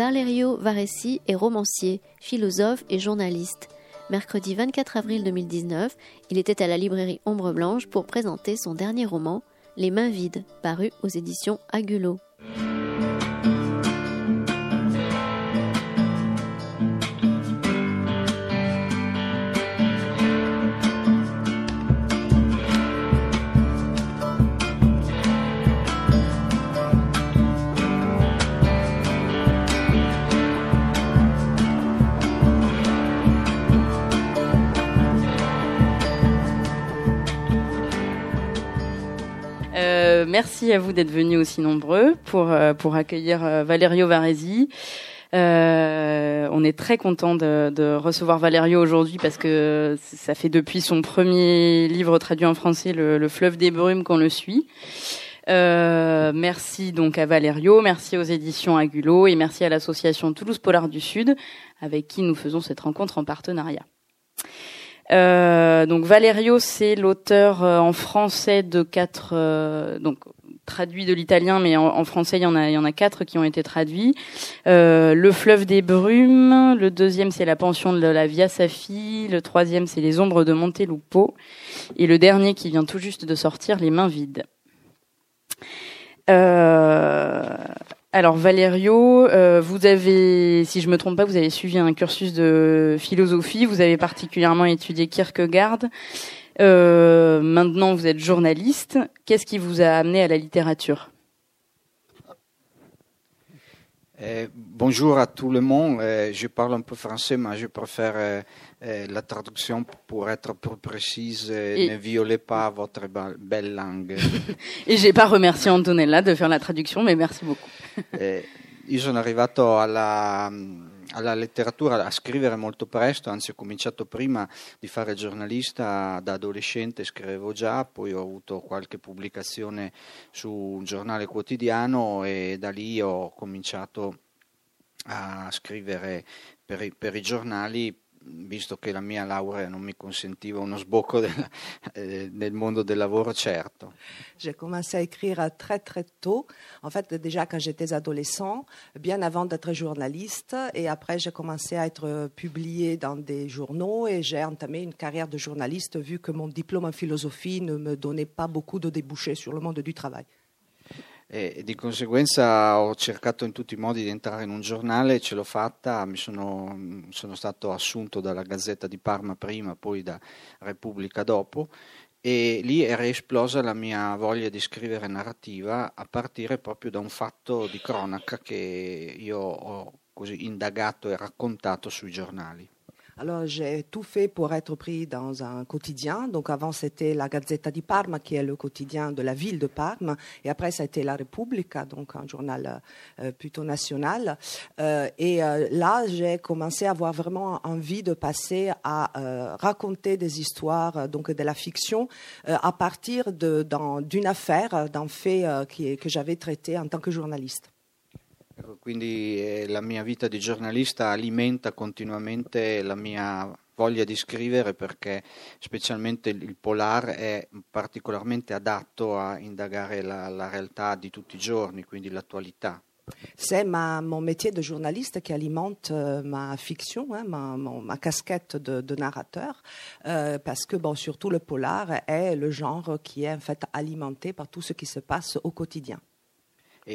Valerio Varesi est romancier, philosophe et journaliste. Mercredi 24 avril 2019, il était à la librairie Ombre Blanche pour présenter son dernier roman, Les mains vides, paru aux éditions Agulot. À vous d'être venus aussi nombreux pour, euh, pour accueillir euh, Valerio Varesi. Euh, on est très content de, de recevoir Valerio aujourd'hui parce que ça fait depuis son premier livre traduit en français, Le, le fleuve des brumes, qu'on le suit. Euh, merci donc à Valerio, merci aux éditions Agulot et merci à l'association Toulouse Polar du Sud avec qui nous faisons cette rencontre en partenariat. Euh, donc Valerio, c'est l'auteur euh, en français de quatre, donc traduit de l'italien, mais en, français il y en a, quatre qui ont été traduits. le fleuve des brumes, le deuxième c'est la pension de la Via Safi, le troisième c'est les ombres de Montelupo, et le dernier qui vient tout juste de sortir, les mains vides. Euh, alors Valerio, euh, vous avez, si je me trompe pas, vous avez suivi un cursus de philosophie. Vous avez particulièrement étudié Kierkegaard. Euh, maintenant, vous êtes journaliste. Qu'est-ce qui vous a amené à la littérature? Eh, bonjour à tout le monde. Eh, je parle un peu français, mais je préfère la traduction pour être plus précise. Ne violez pas votre belle langue. Et j'ai pas remercié Antonella de faire la traduction, mais merci beaucoup. eh, io sono arrivato alla, alla, letteratura, a scrivere molto presto, anzi ho cominciato prima di fare giornalista, da adolescente scrivevo già, poi ho avuto qualche pubblicazione su un giornale quotidiano e da lì ho cominciato a scrivere per i, per i giornali visto che la mia laurea non mi consentiva uno sbocco del, eh, nel mondo del lavoro. J'ai commencé à écrire très très tôt, en fait déjà quand j'étais adolescent, bien avant d'être journaliste, et après j'ai commencé à être publié dans des journaux et j'ai entamé une carrière de journaliste vu que mon diplôme en philosophie ne me donnait pas beaucoup de débouchés sur le monde du travail. E di conseguenza ho cercato in tutti i modi di entrare in un giornale, ce l'ho fatta, mi sono, sono stato assunto dalla Gazzetta di Parma prima, poi da Repubblica dopo e lì era esplosa la mia voglia di scrivere narrativa a partire proprio da un fatto di cronaca che io ho così indagato e raccontato sui giornali. Alors j'ai tout fait pour être pris dans un quotidien. Donc avant c'était la Gazzetta di Parma qui est le quotidien de la ville de Parme et après ça a été la Repubblica, donc un journal euh, plutôt national. Euh, et euh, là j'ai commencé à avoir vraiment envie de passer à raconter des histoires, donc de la fiction, à partir d'une affaire, d'un fait que j'avais traité en tant que journaliste. Quindi eh, la mia vita di giornalista alimenta continuamente la mia voglia di scrivere perché specialmente il polar è particolarmente adatto a indagare la, la realtà di tutti i giorni, quindi l'attualità. C'est mon métier de journaliste qui alimente euh, ma fiction, hein, ma, ma, casquette de, de narrateur, euh, parce que bon, surtout le polar est le genre qui est en fait alimenté par tout ce qui se passe au quotidien.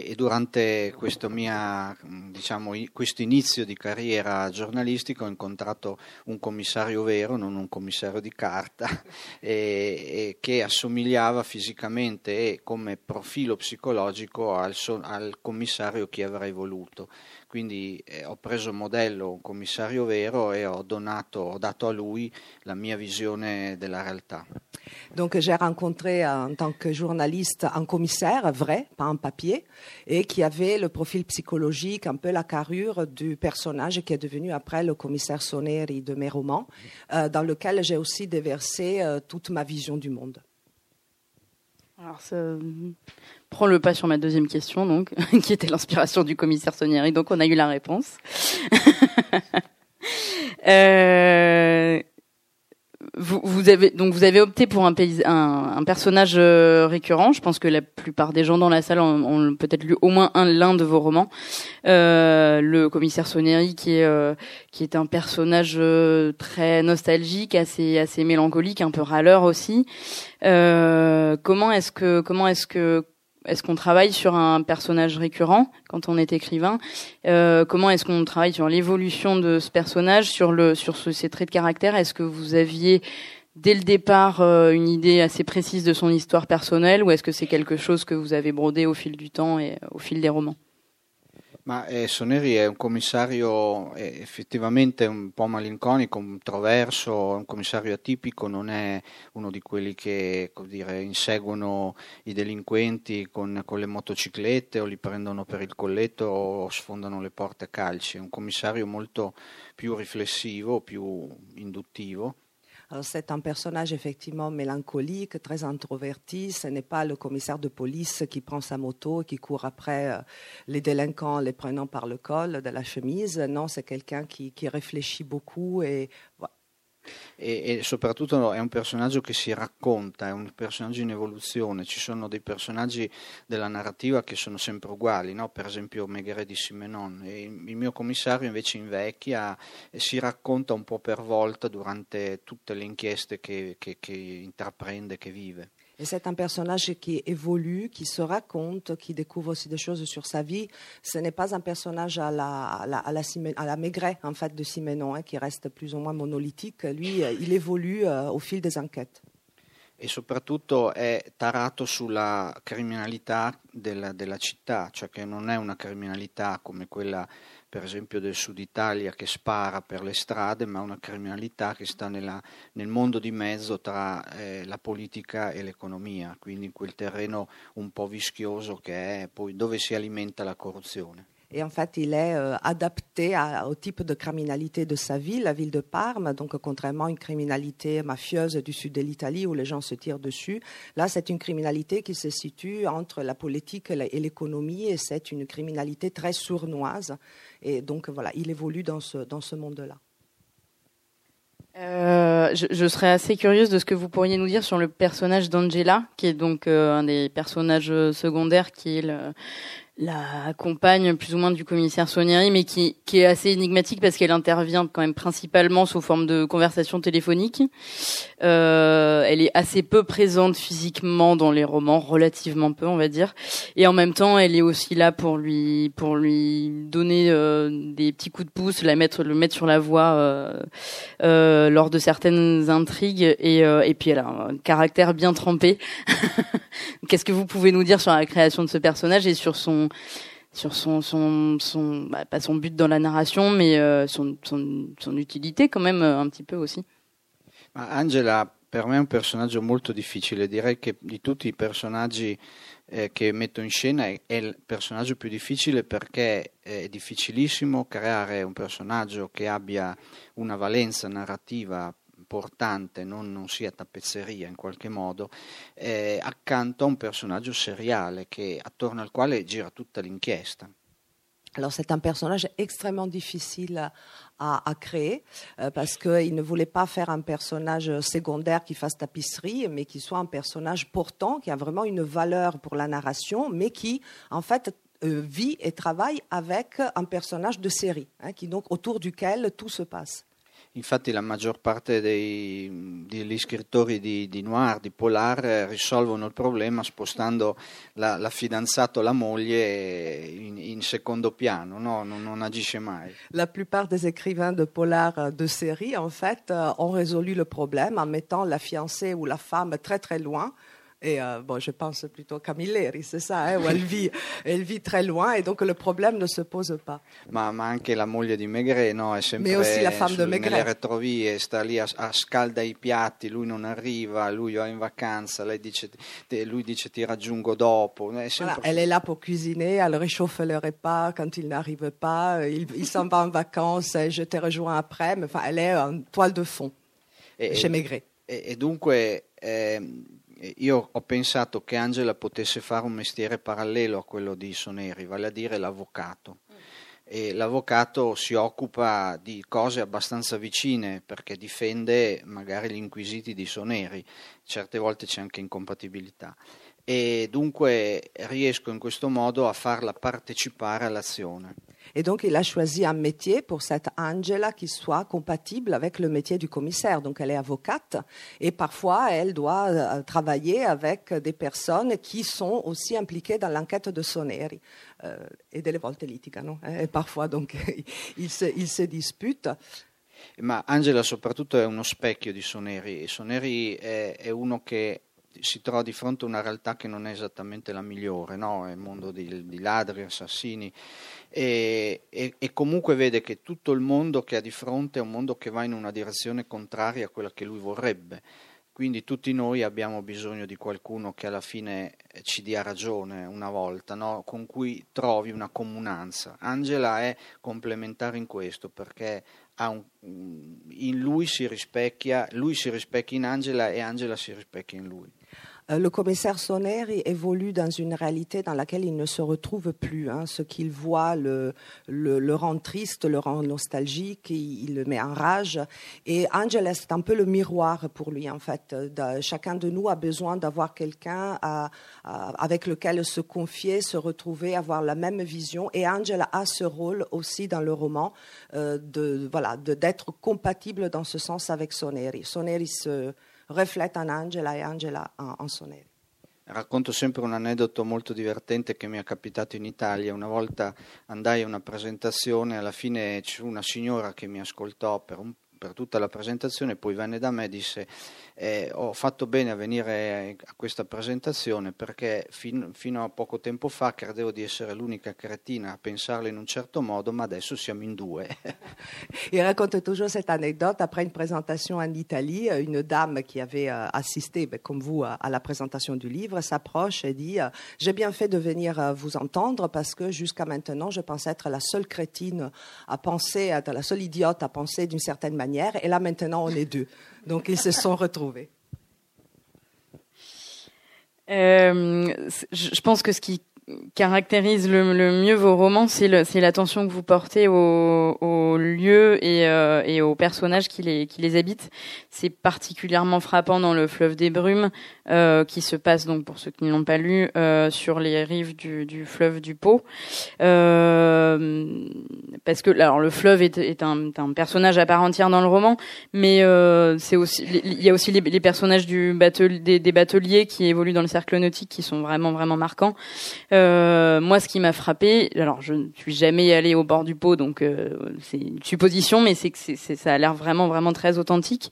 E, durante questo, mia, diciamo, questo inizio di carriera giornalistica ho incontrato un commissario vero, non un commissario di carta, e, e che assomigliava fisicamente e come profilo psicologico al, al commissario che avrei voluto. Quindi eh, ho preso modello un commissario vero et ho donato, ho dato a lui la mia visione della realtà. Donc j'ai rencontré en tant que journaliste un commissaire vrai, pas un papier, et qui avait le profil psychologique, un peu la carrure du personnage qui est devenu après le commissaire Soneri de mes romans, euh, dans lequel j'ai aussi déversé euh, toute ma vision du monde. Alors, ça prend le pas sur ma deuxième question, donc, qui était l'inspiration du commissaire Sonieri. Donc, on a eu la réponse. euh, vous, vous, avez donc vous avez opté pour un, pays, un, un personnage euh, récurrent. Je pense que la plupart des gens dans la salle ont, ont peut-être lu au moins un l'un de vos romans. Euh, le commissaire Soneri, qui est euh, qui est un personnage euh, très nostalgique, assez assez mélancolique, un peu râleur aussi. comment est-ce que comment est-ce que est-ce qu'on travaille sur un personnage récurrent quand on est écrivain? Euh, Comment est-ce qu'on travaille sur l'évolution de ce personnage, sur le sur ses traits de caractère? Est-ce que vous aviez dès le départ euh, une idée assez précise de son histoire personnelle, ou est-ce que c'est quelque chose que vous avez brodé au fil du temps et au fil des romans? Ma eh, Soneri è un commissario eh, effettivamente un po' malinconico, controverso, un commissario atipico, non è uno di quelli che dire, inseguono i delinquenti con, con, le motociclette o li prendono per il colletto o sfondano le porte a calci, è un commissario molto più riflessivo, più induttivo c'est un personnage effectivement mélancolique, très introverti. Ce n'est pas le commissaire de police qui prend sa moto et qui court après euh, les délinquants les prenant par le col de la chemise. Non, c'est quelqu'un qui, qui, réfléchit beaucoup et e, e, soprattutto è un personaggio che si racconta, è un personaggio in evoluzione, ci sono dei personaggi della narrativa che sono sempre uguali, no? per esempio Meghere di Simenon, e il mio commissario invece invecchia e si racconta un po' per volta durante tutte le inchieste che, che, che intraprende, che vive. C'est un personnage qui évolue, qui se raconte, qui découvre aussi des choses sur sa vie. Ce n'est pas un personnage à la, à Maigret, en fait, de Simenon, hein, qui reste plus ou moins monolithique. Lui, euh, il évolue euh, au fil des enquêtes. e soprattutto è tarato sulla criminalità della, della, città, cioè che non è una criminalità come quella per esempio del sud Italia che spara per le strade, ma una criminalità che sta nella, nel mondo di mezzo tra eh, la politica e l'economia, quindi in quel terreno un po' vischioso che è poi dove si alimenta la corruzione. Et en fait, il est euh, adapté au type de criminalité de sa ville, la ville de Parme. Donc, contrairement à une criminalité mafieuse du sud de l'Italie où les gens se tirent dessus, là, c'est une criminalité qui se situe entre la politique et l'économie et c'est une criminalité très sournoise. Et donc, voilà, il évolue dans ce, dans ce monde-là. Euh, je, je, serais assez curieuse de ce que vous pourriez nous dire sur le personnage d'Angela, qui est donc euh, un des personnages secondaires, qui est le, la compagne plus ou moins du commissaire Sonieri, mais qui, qui est assez énigmatique parce qu'elle intervient quand même principalement sous forme de conversation téléphonique. Euh, elle est assez peu présente physiquement dans les romans, relativement peu, on va dire. Et en même temps, elle est aussi là pour lui pour lui donner euh, des petits coups de pouce, la mettre le mettre sur la voie euh, lors de certaines intrigues. Et, et puis elle a un caractère bien trempé. Qu'est-ce que vous pouvez nous dire sur la création de ce personnage et sur son sur son, son, son bah, pas son but dans la narration, mais euh, son, son, son, utilité quand même euh, un petit peu aussi? Angela per me è un personaggio molto difficile, direi che di tutti i personaggi eh, che metto in scena è, è, il personaggio più difficile perché è difficilissimo creare un personaggio che abbia una valenza narrativa importante, non, non, sia tappezzeria in qualche modo, eh, accanto a un personaggio seriale che, attorno al quale gira tutta l'inchiesta. Alors c'est un personnage extrêmement difficile à, créer euh, parce qu'il ne voulait pas faire un personnage secondaire qui fasse tapisserie, mais qui soit un personnage portant, qui a vraiment une valeur pour la narration, mais qui en fait euh, vit et travaille avec un personnage de série, hein, qui donc autour duquel tout se passe. Infatti la maggior parte dei, degli scrittori di, di, noir, di polar, eh, risolvono il problema spostando la, la fidanzata o la moglie in, in secondo piano, no? non, non, agisce mai. La plupart des écrivains de polar de série, en fait, euh, ont résolu le problème en mettant la fiancée ou la femme très très loin et euh, bon, je pense plutôt Camilleri, c'est ça, hein, où elle vit, elle vit très loin et donc le problème ne se pose pas. Ma, ma anche la moglie di Maigret, no? È sempre Mais aussi la femme de Maigret. nelle retrovie, sta lì a, a, scalda i piatti, lui non arriva, lui va in vacanza, lei dice, lui dice ti raggiungo dopo. È voilà, elle est là pour cuisiner, elle réchauffe le repas quand il n'arrive pas, il, il s'en va en vacances, je te rejoins après, mais enfin, elle est en toile de fond e, chez Maigret. E, e dunque... Eh, io ho pensato che Angela potesse fare un mestiere parallelo a quello di Soneri, vale a dire l'avvocato. e l'avvocato si occupa di cose abbastanza vicine perché difende magari gli inquisiti di Soneri, certe volte c'è anche incompatibilità e dunque riesco in questo modo a farla partecipare all'azione. Et donc, il a choisi un métier pour cette Angela qui soit compatible avec le métier du commissaire. Donc, elle est avocate et parfois, elle doit euh, travailler avec des personnes qui sont aussi impliquées dans l'enquête de Soneri. Euh, et delle volte litigano. Eh, et parfois, donc, ils se, ils se disputent. Ma Angela soprattutto è uno specchio di Soneri. Soneri è, è uno che si trova di fronte a una realtà che non è esattamente la migliore, no? è il mondo di, di ladri, assassini, e, e, e, comunque vede che tutto il mondo che ha di fronte è un mondo che va in una direzione contraria a quella che lui vorrebbe. Quindi tutti noi abbiamo bisogno di qualcuno che alla fine ci dia ragione una volta, no? con cui trovi una comunanza. Angela è complementare in questo perché un, in lui si rispecchia, lui si rispecchia in Angela e Angela si rispecchia in lui. Euh, le commissaire Sonner évolue dans une réalité dans laquelle il ne se retrouve plus. Hein. Ce qu'il voit le, le, rend triste, le rend nostalgique, il, le met en rage. Et Angela, c'est un peu le miroir pour lui, en fait. chacun de nous a besoin d'avoir quelqu'un avec lequel se confier, se retrouver, avoir la même vision. Et Angela a ce rôle aussi dans le roman euh, de voilà d'être compatible dans ce sens avec Soneri. Soneri se riflette en Angela e Angela en Soneri. Racconto sempre un aneddoto molto divertente che mi è capitato in Italia. Una volta andai a una presentazione, alla fine c'è una signora che mi ascoltò per un per tutta la presentazione, poi venne da me e disse eh, ho fatto bene a venire a questa presentazione perché fin, fino a poco tempo fa credevo di essere l'unica cretina a pensarla in un certo modo, ma adesso siamo in due. Il raconte toujours cette anecdote. Après une présentation en Italie, une dame qui avait euh, assisté, comme vous, à la présentation du livre, s'approche et dit euh, J'ai bien fait de venir euh, vous entendre parce que jusqu'à maintenant, je pensais être la seule crétine à penser, la seule idiote à penser d'une certaine manière et là maintenant on est deux. Donc ils se sont retrouvés. Euh, je pense que ce qui caractérise le, mieux vos romans, c'est l'attention que vous portez aux, aux lieux et, euh, et, aux personnages qui les, qui les habitent. C'est particulièrement frappant dans le fleuve des brumes, euh, qui se passe donc pour ceux qui ne l'ont pas lu euh, sur les rives du, du fleuve du Pau. Euh, parce que alors le fleuve est, est, un, un, personnage à part entière dans le roman, mais euh, c'est aussi il y a aussi les, les personnages du bateau, des, des, bateliers qui évoluent dans le cercle nautique qui sont vraiment vraiment marquants. Euh, moi, ce qui m'a frappé, alors je ne suis jamais allé au bord du pot, donc euh, c'est une supposition, mais c'est que ça a l'air vraiment, vraiment très authentique.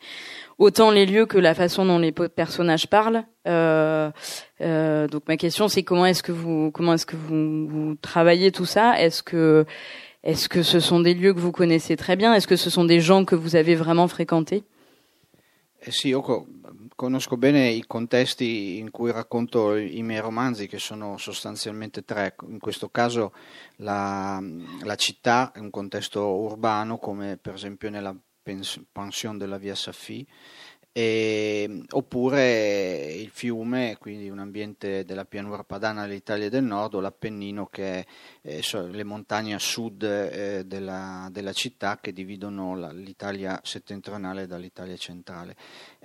Autant les lieux que la façon dont les personnages parlent. Euh, donc ma question, c'est comment est-ce que vous, comment est-ce que vous, vous travaillez tout ça? Est-ce que, est-ce que ce sont des lieux que vous connaissez très bien? Est-ce que ce sont des gens que vous avez vraiment fréquentés? Eh sì, conosco bene i contesti in cui racconto i miei romanzi, che sono sostanzialmente tre. In questo caso la, la città è un contesto urbano, come per esempio nella pension della via Saffi, e, oppure il fiume, quindi un ambiente della pianura padana dell'Italia del Nord o l'Appennino che è eh, le montagne a sud eh, della, della, città che dividono la, l'Italia settentrionale dall'Italia centrale.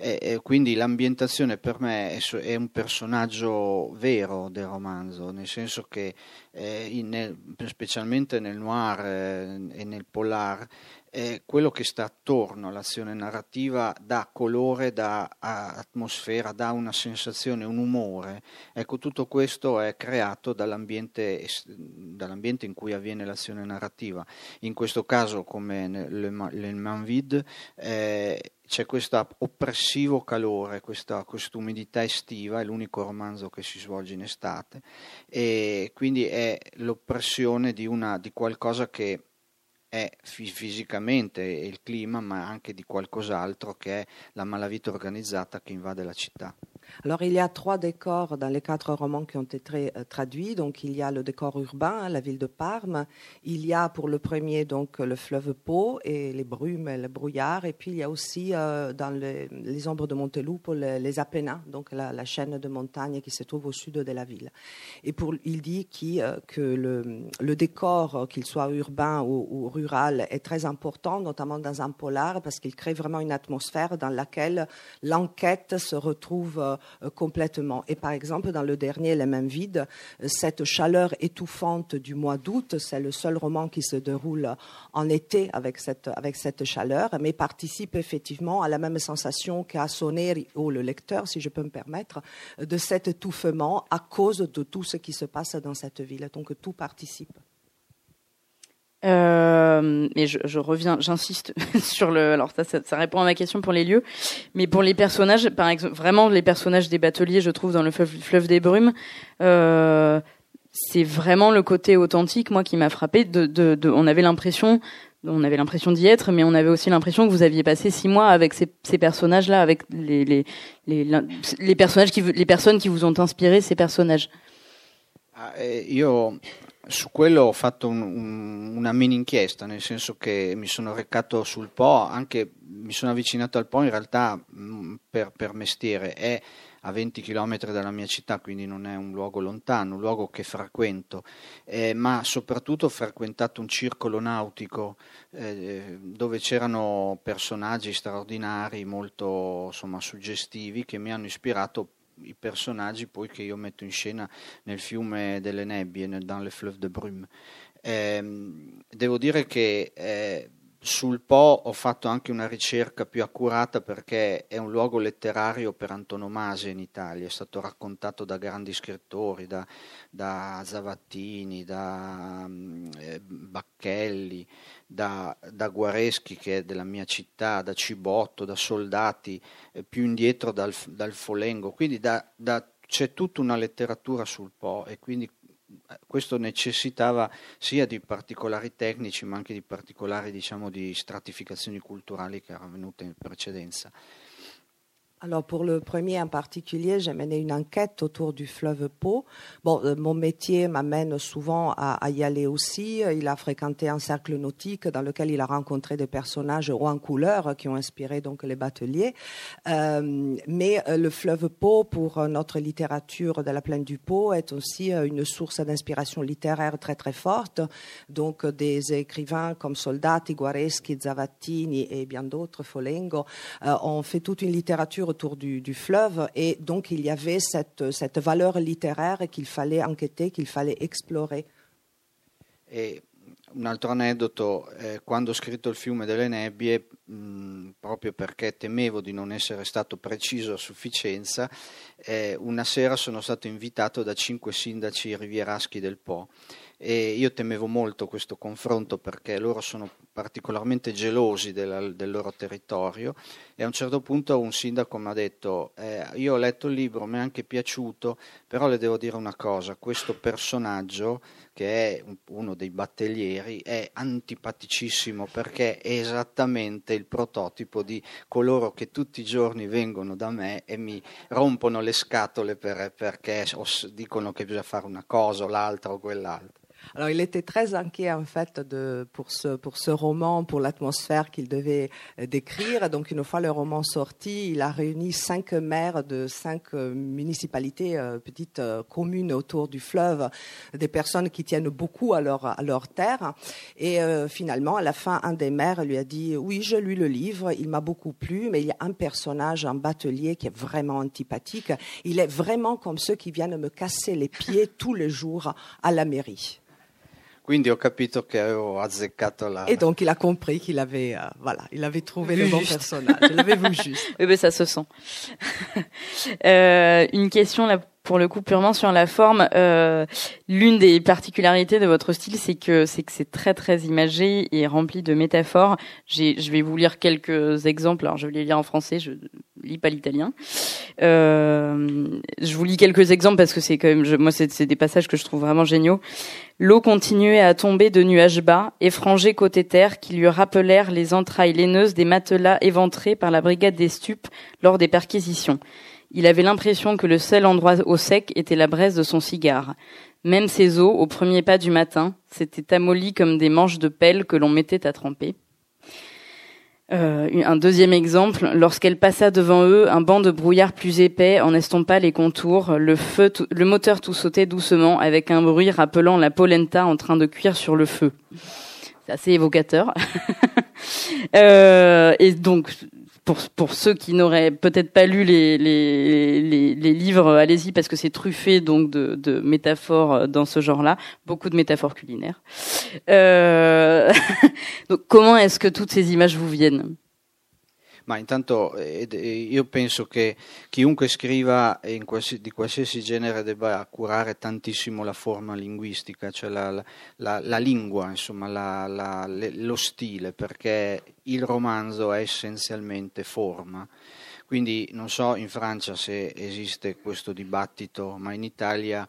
E, e quindi l'ambientazione per me è, è, un personaggio vero del romanzo, nel senso che eh, in, specialmente nel noir eh, e nel polar eh, quello che sta attorno all'azione narrativa dà colore, dà atmosfera, dà una sensazione, un umore. Ecco, tutto questo è creato dall'ambiente, dall'ambiente in cui avviene l'azione narrativa. In questo caso, come nel Man Vide, eh, c'è questo oppressivo calore, questa umidità estiva, è l'unico romanzo che si svolge in estate, e quindi è l'oppressione di, una, di qualcosa che è fisicamente il clima, ma anche di qualcos'altro che è la malavita organizzata che invade la città. Alors il y a trois décors dans les quatre romans qui ont été euh, traduits. Donc il y a le décor urbain, la ville de Parme. Il y a pour le premier donc le fleuve Pau et les brumes et le brouillard. Et puis il y a aussi euh, dans les, ombres de Montelupo les, Apennins, donc la, chaîne de montagnes qui se trouve au sud de la ville. Et pour, il dit euh, que le, décor, qu'il soit urbain ou, ou, rural, est très important, notamment dans un polar, parce qu'il crée vraiment une atmosphère dans laquelle l'enquête se retrouve complètement. Et par exemple, dans le dernier, Les Mêmes Vides, euh, cette chaleur étouffante du mois d'août, c'est le seul roman qui se déroule en été avec cette, avec cette chaleur, mais participe effectivement à la même sensation qu'a sonné ou le lecteur, si je peux me permettre, de cet étouffement à cause de tout ce qui se passe dans cette ville. Donc tout participe. Euh, je, je reviens, j'insiste sur le. Alors ça, ça, répond à ma question pour les lieux, mais pour les personnages, par exemple, vraiment les personnages des bateliers, je trouve dans le fleuve, des brumes, euh, c'est vraiment le côté authentique, moi, qui m'a frappé. De, de, de, on avait l'impression, on avait l'impression d'y être, mais on avait aussi l'impression que vous aviez passé six mois avec ces, ces personnages-là, avec les, les, les, les personnages qui, les personnes qui vous ont inspiré ces personnages. Ah, eh, io su quello ho fatto un, un, una mini inchiesta, nel senso che mi sono recato sul Po, anche mi sono avvicinato al Po in realtà mh, mm, per, per, mestiere, è a 20 km dalla mia città, quindi non è un luogo lontano, un luogo che frequento, eh, ma soprattutto ho frequentato un circolo nautico eh, dove c'erano personaggi straordinari, molto insomma, suggestivi, che mi hanno ispirato i personaggi poi che io metto in scena nel fiume delle nebbie, nel, dans le fleuve de brume. Eh, devo dire che eh, sul Po ho fatto anche una ricerca più accurata perché è un luogo letterario per antonomasia in Italia, è stato raccontato da grandi scrittori, da, da Zavattini, da eh, Bacchelli, da, da, Guareschi che è della mia città, da Cibotto, da soldati eh, più indietro dal, dal Folengo, quindi da, c'è tutta una letteratura sul Po e quindi questo necessitava sia di particolari tecnici ma anche di particolari diciamo, di stratificazioni culturali che erano venute in precedenza. Alors pour le premier en particulier, j'ai mené une enquête autour du fleuve Pau. Bon, euh, mon métier m'amène souvent à, y aller aussi. Il a fréquenté un cercle nautique dans lequel il a rencontré des personnages en couleur qui ont inspiré donc les bateliers. Euh, mais euh, le fleuve Pau, pour notre littérature de la plaine du Pau, est aussi une source d'inspiration littéraire très très forte. Donc des écrivains comme Soldati, Guareschi, Zavattini et bien d'autres, Folengo, ont fait toute une littérature autour du, du, fleuve et donc il y avait cette, cette valeur littéraire qu'il fallait enquêter, qu'il fallait explorer. E un altro aneddoto, eh, quando ho scritto il fiume delle nebbie, mh, proprio perché temevo di non essere stato preciso a sufficienza, eh, una sera sono stato invitato da cinque sindaci rivieraschi del Po e io temevo molto questo confronto perché loro sono particolarmente gelosi della, del loro territorio e a un certo punto un sindaco mi ha detto eh, io ho letto il libro, mi è anche piaciuto, però le devo dire una cosa, questo personaggio che è uno dei battaglieri è antipaticissimo perché è esattamente il prototipo di coloro che tutti i giorni vengono da me e mi rompono le scatole per, perché dicono che bisogna fare una cosa o l'altra o quell'altra. Alors, il était très inquiet en fait de, pour ce pour ce roman, pour l'atmosphère qu'il devait euh, décrire. Donc, une fois le roman sorti, il a réuni cinq maires de cinq euh, municipalités, euh, petites communes autour du fleuve, des personnes qui tiennent beaucoup à leur à leur terre. Et finalement, à la fin, un des maires lui a dit "Oui, je lu le livre, il m'a beaucoup plu, mais il y a un personnage, un batelier qui est vraiment antipathique. Il est vraiment comme ceux qui viennent me casser les pieds tous les jours à la mairie." Quindi ho capito che avevo azzeccato la... Et donc il a compris qu'il avait, euh, voilà, il avait trouvé vu le bon juste. personnage. Il avait vu juste. Oui, ben ça se sent. euh, une question là pour le coup purement sur la forme, euh, l'une des particularités de votre style, c'est que c'est que c'est très très imagé et rempli de métaphores. je vais vous lire quelques exemples. Alors je vais les lire en français, je lis pas l'italien. Euh, je vous lis quelques exemples parce que c'est quand même, moi c'est des passages que je trouve vraiment géniaux. L'eau continuait à tomber de nuages bas, effrangés côté terre, qui lui rappelèrent les entrailles laineuses des matelas éventrés par la brigade des stupes lors des perquisitions. Il avait l'impression que le seul endroit au sec était la braise de son cigare. Même ses os, au premier pas du matin, s'étaient amollis comme des manches de pelle que l'on mettait à tremper. Euh, un deuxième exemple, lorsqu'elle passa devant eux, un banc de brouillard plus épais en estompa les contours, le feu, le moteur tout sautait doucement avec un bruit rappelant la polenta en train de cuire sur le feu. C'est assez évocateur. euh, et donc, pour, pour ceux qui n'auraient peut-être pas lu les, les, les, les livres, allez-y parce que c'est truffé donc de, de, métaphores dans ce genre-là, beaucoup de métaphores culinaires. Euh... donc comment est-ce que toutes ces images vous viennent? Ma intanto eh, io penso che chiunque scriva qualsiasi, di qualsiasi genere debba curare tantissimo la forma linguistica, cioè la, la, la lingua, insomma, la, lo stile, perché il romanzo è essenzialmente forma. Quindi non so in Francia se esiste questo dibattito, ma in Italia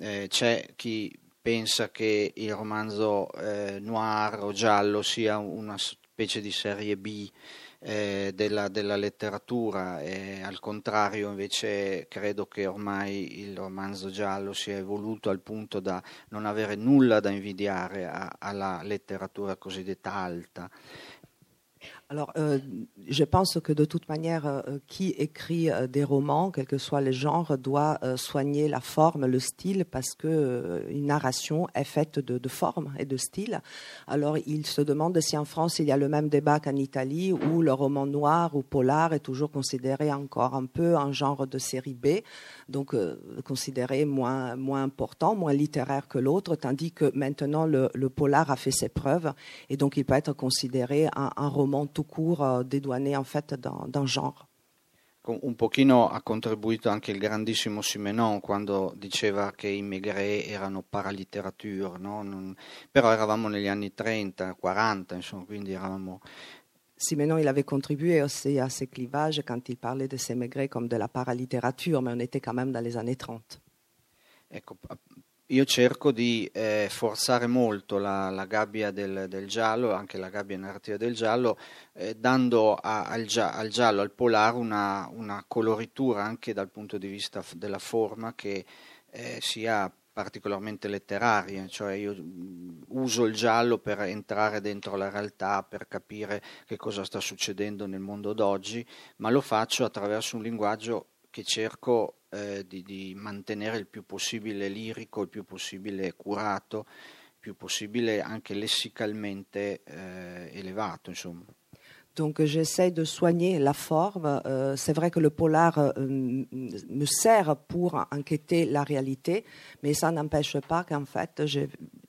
eh, c'è chi pensa che il romanzo eh, noir o giallo sia una specie di serie B eh, della, della, letteratura e al contrario invece credo che ormai il romanzo giallo sia evoluto al punto da non avere nulla da invidiare a, alla letteratura cosiddetta alta Alors, euh, je pense que de toute manière, euh, qui écrit euh, des romans, quel que soit le genre, doit soigner la forme, le style, parce que une narration est faite de, de, forme et de style. Alors, il se demande si en France il y a le même débat qu'en Italie, où le roman noir ou polar est toujours considéré encore un peu un genre de série B, donc considéré moins moins important, moins littéraire que l'autre, tandis que maintenant le, polar a fait ses preuves et donc il peut être considéré un, un roman tout court euh, dédouané en fait d'un genre. Un pochino ha contribuito anche il grandissimo Simenon quando diceva che i Maigret erano paraliterature, no? non, però eravamo negli anni 30, 40, insomma, quindi eravamo... Simenon, il avait contribué aussi à ces clivages quand il parlait de ces Maigret comme de la paralittérature, mais on était quand même dans les années 30. Ecco, io cerco di eh, forzare molto la, la gabbia del, del, giallo, anche la gabbia narrativa del giallo, eh, dando a, al, al, giallo, al polare, una, una, coloritura anche dal punto di vista della forma che eh, sia particolarmente letteraria, cioè io mm, uso il giallo per entrare dentro la realtà, per capire che cosa sta succedendo nel mondo d'oggi, ma lo faccio attraverso un linguaggio che cerco eh, di, di, mantenere il più possibile lirico, il più possibile curato, il più possibile anche lessicalmente eh, elevato. Insomma. Donc j'essaie de soigner la forme. Euh, c'est vrai que le polar euh, me sert pour enquêter la réalité, mais ça n'empêche pas qu'en fait je,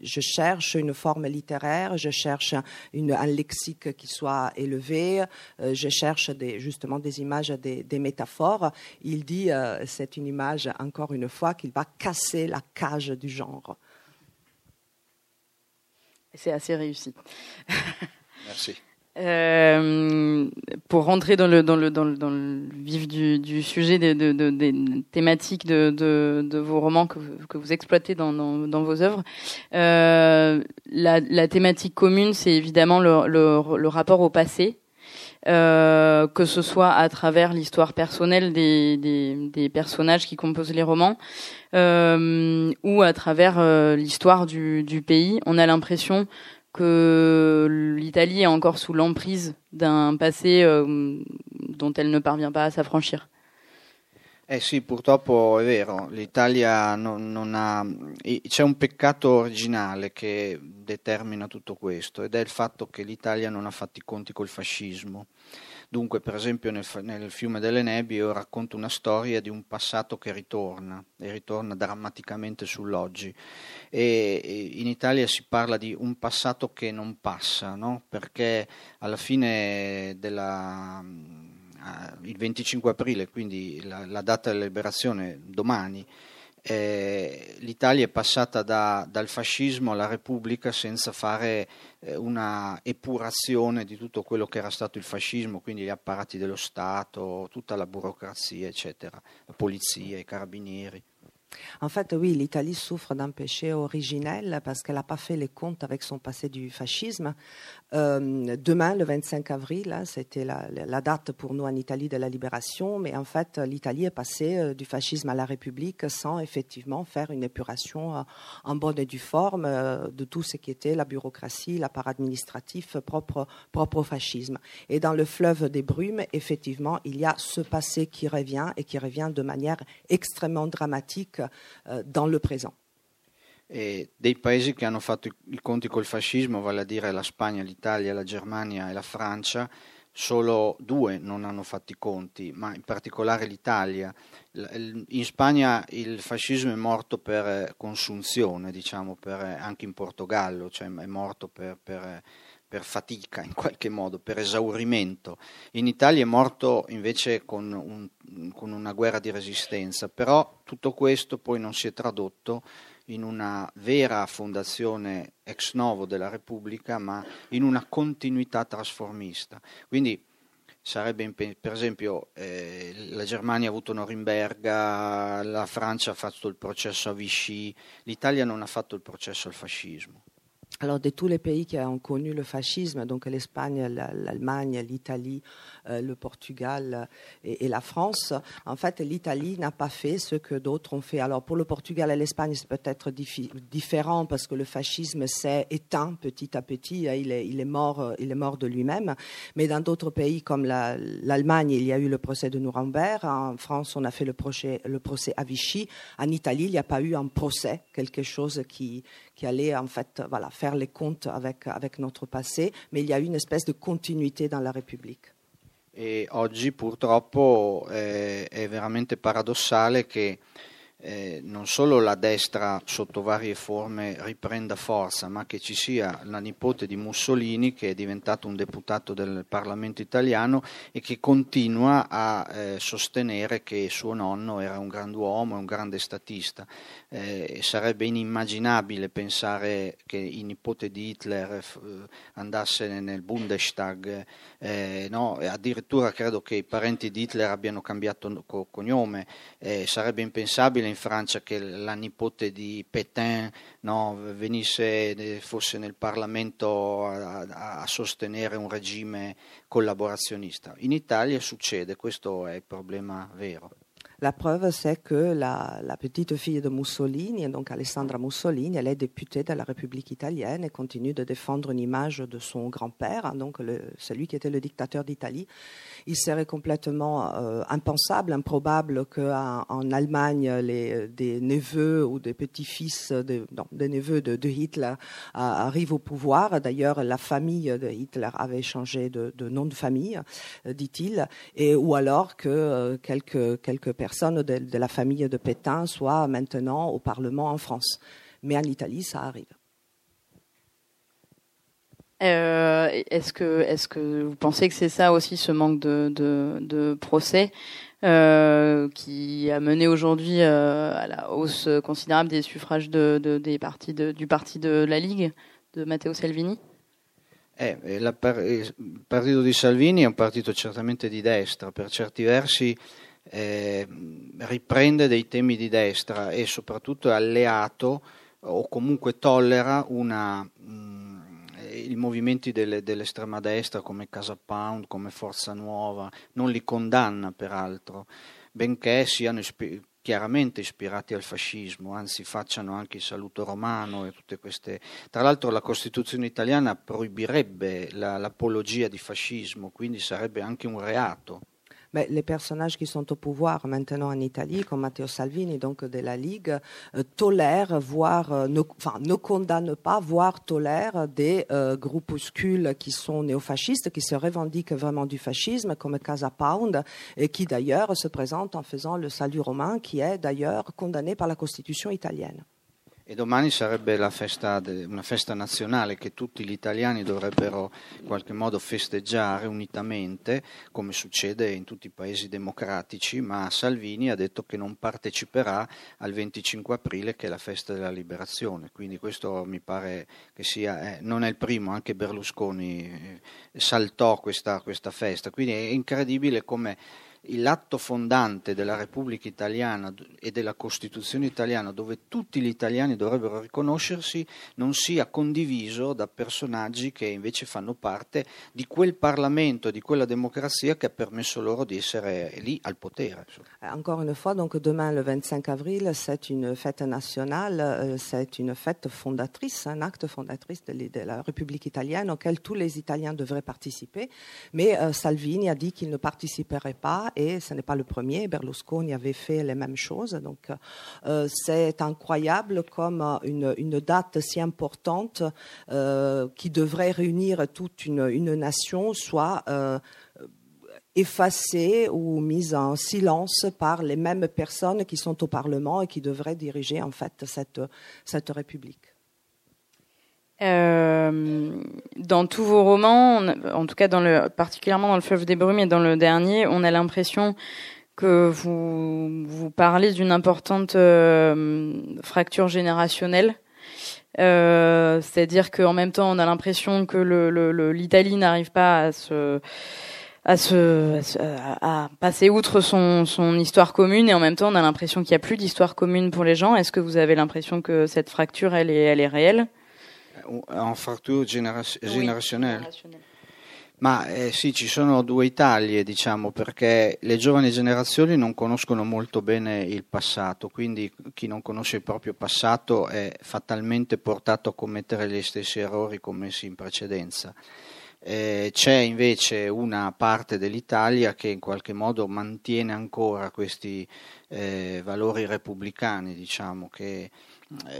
je, cherche une forme littéraire, je cherche une, un lexique qui soit élevé, euh, je cherche des, justement des images, des, des métaphores. Il dit, euh, c'est une image encore une fois, qu'il va casser la cage du genre. C'est assez réussi. Merci. Euh, pour rentrer dans le, dans le, dans le, dans le vif du, du sujet des, de, de, des thématiques de, de, de, vos romans que, que vous exploitez dans, dans, dans vos œuvres, euh, la, la, thématique commune, c'est évidemment le, le, le, rapport au passé, euh, que ce soit à travers l'histoire personnelle des, des, des, personnages qui composent les romans, euh, ou à travers euh, l'histoire du, du pays. On a l'impression que l'Italie est encore sous l'emprise d'un passé euh, dont elle ne parvient pas à s'affranchir. Eh sì, purtroppo è vero, l'Italia non, non ha... c'è un peccato originale che determina tutto questo ed è il fatto che l'Italia non ha fatto i conti col fascismo. Dunque, per esempio, nel, nel, Fiume delle Nebbie io racconto una storia di un passato che ritorna, e ritorna drammaticamente sull'oggi. E, e in Italia si parla di un passato che non passa, no? perché alla fine della il 25 aprile, quindi la, la, data della liberazione domani, eh, l'Italia è passata da, dal fascismo alla Repubblica senza fare eh, una epurazione di tutto quello che era stato il fascismo, quindi gli apparati dello Stato, tutta la burocrazia, eccetera, la polizia, i carabinieri. En fait, oui, l'Italie souffre d'un péché originel parce qu'elle n'a pas fait les comptes avec son passé du fascisme. Euh, demain, le 25 avril, c'était la, date pour nous en Italie de la libération, mais en fait, l'Italie est passée euh, du fascisme à la République sans effectivement faire une épuration euh, en bonne et due forme de tout ce qui était la bureaucratie, l'apparat administratif propre, propre au fascisme. Et dans le fleuve des brumes, effectivement, il y a ce passé qui revient et qui revient de manière extrêmement dramatique dans le présent. E dei paesi che hanno fatto i conti col fascismo, vale a dire la Spagna, l'Italia, la Germania e la Francia, solo due non hanno fatto i conti, ma in particolare l'Italia. In Spagna il fascismo è morto per consunzione, diciamo, per, anche in Portogallo, cioè è morto per, per, per, fatica in qualche modo, per esaurimento. In Italia è morto invece con, un, con una guerra di resistenza, però tutto questo poi non si è tradotto in una vera fondazione ex novo della Repubblica, ma in una continuità trasformista. Quindi sarebbe, per esempio, eh, la Germania ha avuto Norimberga, la Francia ha fatto il processo a Vichy, l'Italia non ha fatto il processo al fascismo. Alors, de tous les pays qui ont connu le fascisme, donc l'Espagne, l'Allemagne, l'Italie, euh, le Portugal et, la France, en fait, l'Italie n'a pas fait ce que d'autres ont fait. Alors, pour le Portugal et l'Espagne, c'est peut-être différent parce que le fascisme s'est éteint petit à petit. Hein, il est, mort, il est mort de lui-même. Mais dans d'autres pays comme l'Allemagne, il y a eu le procès de Nuremberg. En France, on a fait le procès, le à Vichy. En Italie, il n'y a pas eu un procès, quelque chose qui, allait en fait faire les comptes avec, avec notre passé, mais il y a eu une espèce de continuité dans la République. E oggi purtroppo eh, è veramente paradossale che eh, non solo la destra sotto varie forme riprenda forza, ma che ci sia la nipote di Mussolini che è diventato un deputato del Parlamento italiano e che continua a eh, sostenere che suo nonno era un grand'uomo, un grande statista. Eh, sarebbe inimmaginabile pensare che il nipote di Hitler eh, andasse nel Bundestag, eh, no? addirittura credo che i parenti di Hitler abbiano cambiato cognome, eh, sarebbe impensabile in Francia che la nipote di Pétain no, venisse, fosse nel Parlamento a, a, sostenere un regime collaborazionista. In Italia succede, questo è il problema vero. La preuve, c'est que la, petite fille de Mussolini, donc Alessandra Mussolini, elle est députée de la République italienne et continue de défendre une image de son grand-père, donc celui qui était le dictateur d'Italie. Il serait complètement euh, impensable, improbable qu'en en Allemagne, des neveux ou des petits-fils, de, des neveux de, Hitler arrivent au pouvoir. D'ailleurs, la famille de Hitler avait changé de, nom de famille, euh, dit-il, et ou alors que euh, quelques personnes personne de, la famille de Pétain soit maintenant au Parlement en France. Mais en Italie, ça arrive. Euh, est-ce que, est que vous pensez que c'est ça aussi, ce manque de, de, de procès euh, qui a mené aujourd'hui euh, à la hausse considérable des suffrages de, des partis du parti de la Ligue de Matteo Salvini? Eh, il partito di Salvini è un partito certamente di destra, per certi versi eh, riprende dei temi di destra e soprattutto è alleato o comunque tollera una, mh, mm, i movimenti delle, dell'estrema destra come Casa Pound, come Forza Nuova, non li condanna peraltro, benché siano ispi- chiaramente ispirati al fascismo, anzi facciano anche il saluto romano e tutte queste... Tra l'altro la Costituzione italiana proibirebbe la, l'apologia di fascismo, quindi sarebbe anche un reato. Mais les personnages qui sont au pouvoir maintenant en Italie, comme Matteo Salvini, donc de la Ligue, euh, tolèrent, voire euh, ne condamnent pas, voire tolèrent des euh, groupuscules qui sont néofascistes, qui se revendiquent vraiment du fascisme, comme Casa Pound, et qui d'ailleurs se présentent en faisant le salut romain, qui est d'ailleurs condamné par la Constitution italienne. E domani sarebbe festa una festa nazionale che tutti gli italiani dovrebbero in qualche modo festeggiare unitamente, come succede in tutti i paesi democratici, ma Salvini ha detto che non parteciperà al 25 aprile che è la festa della liberazione, quindi questo mi pare che sia, eh, non è il primo, anche Berlusconi eh, saltò questa, questa festa, quindi è incredibile come l'atto fondante della Repubblica Italiana e della Costituzione italiana, dove tutti gli italiani dovrebbero riconoscersi, non sia condiviso da personaggi che invece fanno parte di quel Parlamento, di quella democrazia che ha permesso loro di essere lì al potere. Encore une fois, donc demain le 25 avril, c'est une fête nationale, euh, c'est une fête fondatrice, un acte fondatrice de, de, la République italienne auquel tous les Italiens devraient participer. Mais euh, Salvini a dit qu'il ne participerait pas et ce n'est pas le premier. Berlusconi avait fait les mêmes choses. Donc euh, c'est incroyable comme une, une, date si importante euh, qui devrait réunir toute une, nation soit euh, effacée ou mise en silence par les mêmes personnes qui sont au Parlement et qui devraient diriger en fait cette République. Euh, dans tous vos romans, en tout cas dans le, particulièrement dans le Fleuve des Brumes et dans le dernier, on a l'impression que vous vous parlez d'une importante euh, fracture générationnelle. Euh, C'est-à-dire qu'en même temps, on a l'impression que l'Italie le, n'arrive pas à se à se passer outre son, son histoire commune et en même temps on a l'impression qu'il n'y a plus d'histoire commune pour les gens. Est-ce que vous avez l'impression que cette fracture elle est elle est réelle? En fracture génération, oui, générationnelle. Ma eh, sì, ci sono due Italie, diciamo, perché le giovani generazioni non conoscono molto bene il passato, quindi chi non conosce il proprio passato è fatalmente portato a commettere gli stessi errori commessi in precedenza. Eh, c'è invece una parte dell'Italia che in qualche modo mantiene ancora questi eh, valori repubblicani, diciamo, che,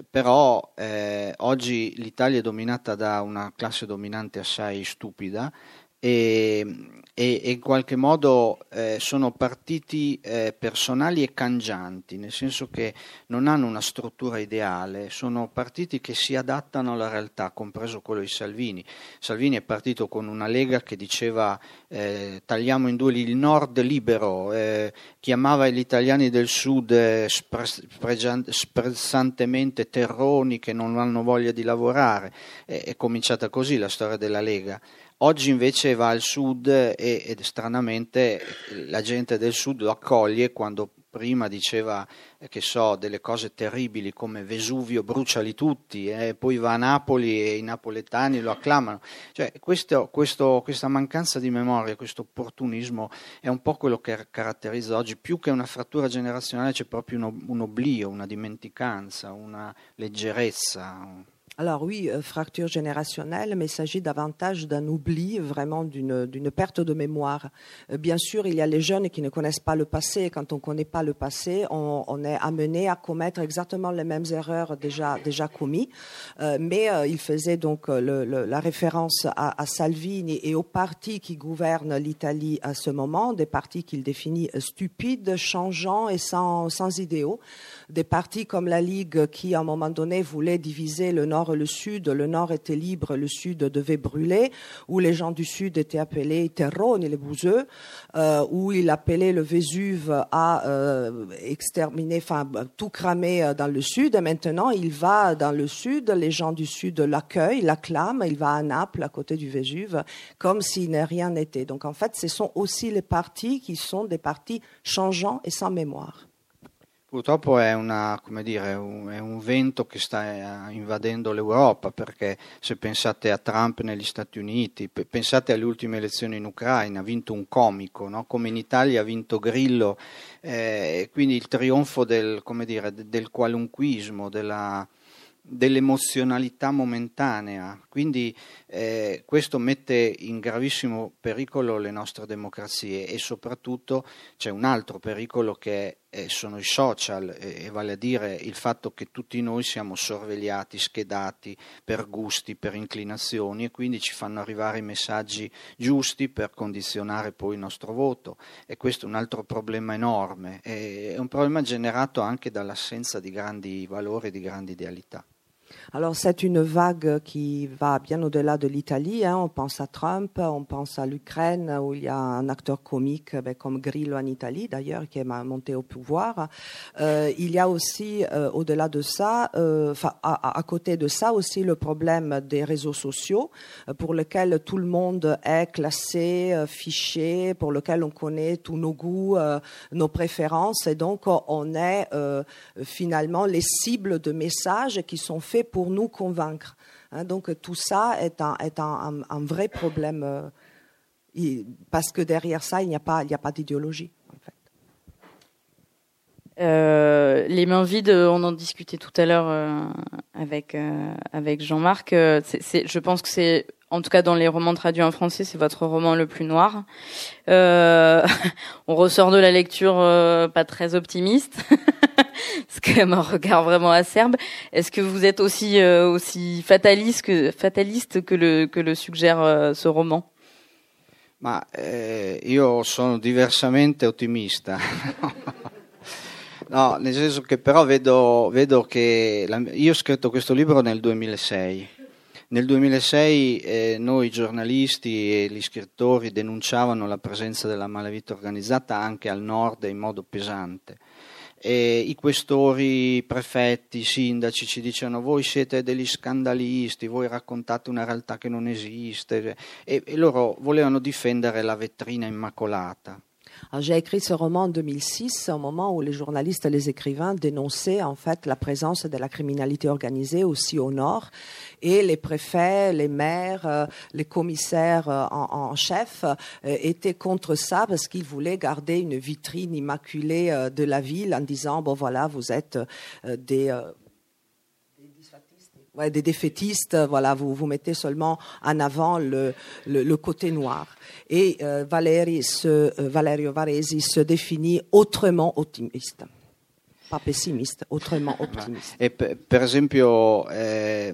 però eh, oggi l'Italia è dominata da una classe dominante assai stupida e, e, e in qualche modo eh, sono partiti eh, personali e cangianti, nel senso che non hanno una struttura ideale, sono partiti che si adattano alla realtà, compreso quello di Salvini. Salvini è partito con una lega che diceva eh, tagliamo in due il nord libero, eh, chiamava gli italiani del sud eh, sprezzantemente terroni che non hanno voglia di lavorare, è cominciata così la storia della Lega. Oggi invece va al sud e, ed stranamente la gente del sud lo accoglie quando prima diceva eh, che so delle cose terribili come Vesuvio bruciali tutti e eh, poi va a Napoli e i napoletani lo acclamano. Cioè, questo, questo, questa mancanza di memoria questo opportunismo è un po' quello che caratterizza oggi. Più che una frattura generazionale c'è proprio un, un oblio una dimenticanza una leggerezza Alors oui, euh, fracture générationnelle, mais il s'agit davantage d'un oubli, vraiment d'une perte de mémoire. Euh, bien sûr, il y a les jeunes qui ne connaissent pas le passé. Quand on ne connaît pas le passé, on, est amené à commettre exactement les mêmes erreurs déjà, déjà commises. Euh, mais il faisait donc la référence à, Salvini et aux partis qui gouvernent l'Italie à ce moment, des partis qu'il définit stupides, changeants et sans, sans idéaux. Des partis comme la Ligue qui, à un moment donné, voulait diviser le Nord le Sud, le Nord était libre, le Sud devait brûler, où les gens du Sud étaient appelés terroni, les bouseux, euh, où il appelait le Vésuve à euh, exterminer, enfin tout cramer euh, dans le Sud. Et maintenant, il va dans le Sud, les gens du Sud l'accueillent, l'acclament, il va à Naples, à côté du Vésuve, comme s'il rien n'était. Donc en fait, ce sont aussi les partis qui sont des partis changeants et sans mémoire. Purtroppo è, una, dire, un, è, un, vento che sta eh, invadendo l'Europa, perché se pensate a Trump negli Stati Uniti, pensate alle ultime elezioni in Ucraina, ha vinto un comico, no? come in Italia ha vinto Grillo, eh, quindi il trionfo del, dire, del qualunquismo, della, dell'emozionalità momentanea, quindi eh, questo mette in gravissimo pericolo le nostre democrazie e soprattutto c'è un altro pericolo che eh, sono i social, eh, vale a dire il fatto che tutti noi siamo sorvegliati, schedati per gusti, per inclinazioni e quindi ci fanno arrivare i messaggi giusti per condizionare poi il nostro voto e questo è un altro problema enorme, è un problema generato anche dall'assenza di grandi valori, di grandi idealità. Alors c'est une vague qui va bien au-delà de l'Italie. Hein. On pense à Trump, on pense à l'Ukraine où il y a un acteur comique ben, comme Grillo en Italie d'ailleurs qui est monté au pouvoir. Euh, il y a aussi euh, au-delà de ça, euh, à, à, côté de ça aussi le problème des réseaux sociaux euh, pour lequel tout le monde est classé, euh, fiché, pour lequel on connaît tous nos goûts, euh, nos préférences et donc on est finalement les cibles de messages qui sont faits pour nous convaincre. Hein, donc tout ça est un, vrai problème euh, parce que derrière ça, il n'y a pas d'idéologie. Euh, les mains vides, on en discutait tout à l'heure euh, avec euh, avec Jean-Marc. Euh, je pense que c'est, en tout cas dans les romans traduits en français, c'est votre roman le plus noir. on ressort de la lecture pas très optimiste. c'est quand même un regard vraiment acerbe. Est-ce que vous êtes aussi euh, aussi fataliste que fataliste que le que le suggère euh, ce roman? Ma eh, io sono diversamente ottimista. no, nel senso che però vedo, vedo che la, io ho scritto questo libro nel 2006. Nel 2006 eh, noi giornalisti e gli scrittori denunciavano la presenza della malavita organizzata anche al nord in modo pesante e i questori, i prefetti, i sindaci ci dicevano voi siete degli scandalisti, voi raccontate una realtà che non esiste e, e loro volevano difendere la vetrina immacolata. J'ai écrit ce roman en 2006, au moment où les journalistes et les écrivains dénonçaient en fait la présence de la criminalité organisée aussi au nord, et les préfets, les maires, euh, les commissaires euh, en, en chef euh, étaient contre ça parce qu'ils voulaient garder une vitrine immaculée de la ville en disant bon voilà vous êtes des Ouais, des défaitistes, voilà, vous vous mettez seulement en avant le, le, côté noir. Et euh, se, euh, Valerio Varesi se définit autrement optimiste. Pas pessimista, autrement ottimista. E per, per esempio, eh,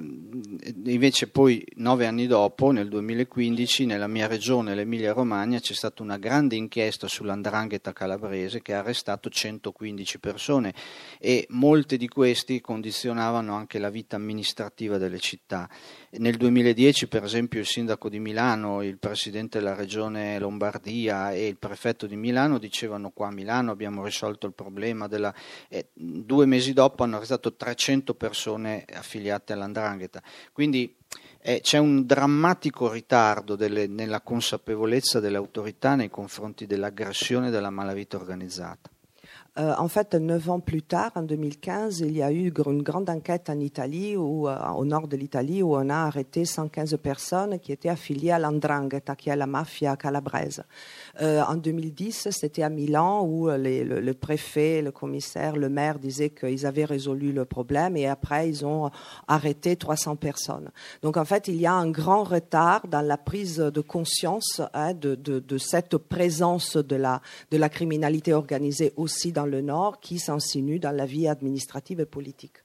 invece poi nove anni dopo, nel 2015, nella mia regione, l'Emilia Romagna, c'è stata una grande inchiesta sull'andrangheta calabrese che ha arrestato 115 persone e molte di questi condizionavano anche la vita amministrativa delle città. Nel 2010, per esempio, il sindaco di Milano, il presidente della regione Lombardia e il prefetto di Milano dicevano qua a Milano abbiamo risolto il problema della... Eh, due mesi dopo hanno arrestato 300 persone affiliate all'andrangheta. Quindi eh, c'è un drammatico ritardo delle, nella consapevolezza delle autorità nei confronti dell'aggressione della malavita organizzata. Euh, en fait, neuf ans plus tard, en 2015, il y a eu une grande enquête en Italie, euh, au nord de l'Italie, où on a arrêté 115 personnes qui étaient affiliées à l'Andrangheta, qui est la mafia calabraise. Euh, en 2010, c'était à Milan, où le, préfet, le commissaire, le maire disaient qu'ils avaient résolu le problème, et après, ils ont arrêté 300 personnes. Donc, en fait, il y a un grand retard dans la prise de conscience hein, de, cette présence de la, de la criminalité organisée aussi dans le Nord chi s'insinue dans la vie amministrativa e politica.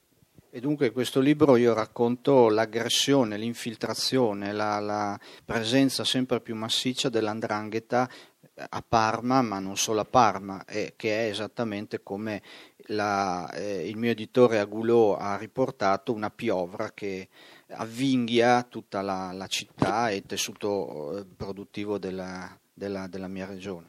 E dunque questo libro io racconto l'aggressione, l'infiltrazione, la, la presenza sempre più massiccia dell'andrangheta a Parma, ma non solo a Parma, eh, che è esattamente come la, eh, il mio editore Agulò ha riportato una piovra che avvinghia tutta la, la città e il tessuto eh, produttivo della, della, della mia regione.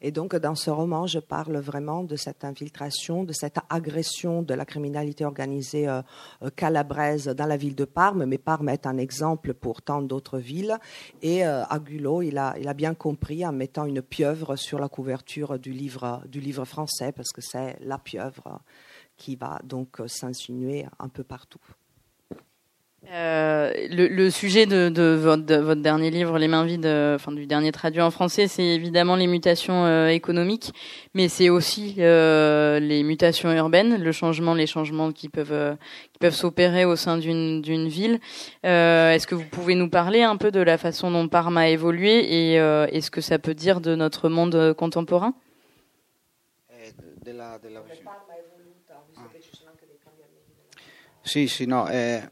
Et donc, dans ce roman, je parle vraiment de cette infiltration, de cette agression de la criminalité organisée euh, euh, calabraise dans la ville de Parme. Mais Parme est un exemple pour tant d'autres villes. Et euh, Agulo, il a, il a bien compris en mettant une pieuvre sur la couverture du livre, du livre français, parce que c'est la pieuvre qui va donc s'insinuer un peu partout. Euh, le, le, sujet de, de, votre, de, votre, dernier livre, Les mains vides, euh, enfin du dernier traduit en français, c'est évidemment les mutations euh, économiques, mais c'est aussi euh, les mutations urbaines, le changement, les changements qui peuvent euh, qui peuvent s'opérer au sein d'une d'une ville. est-ce que vous pouvez nous parler un peu de la façon dont Parma a évolué et, et ce que ça peut dire de notre monde contemporain? Sì, sì, no, eh,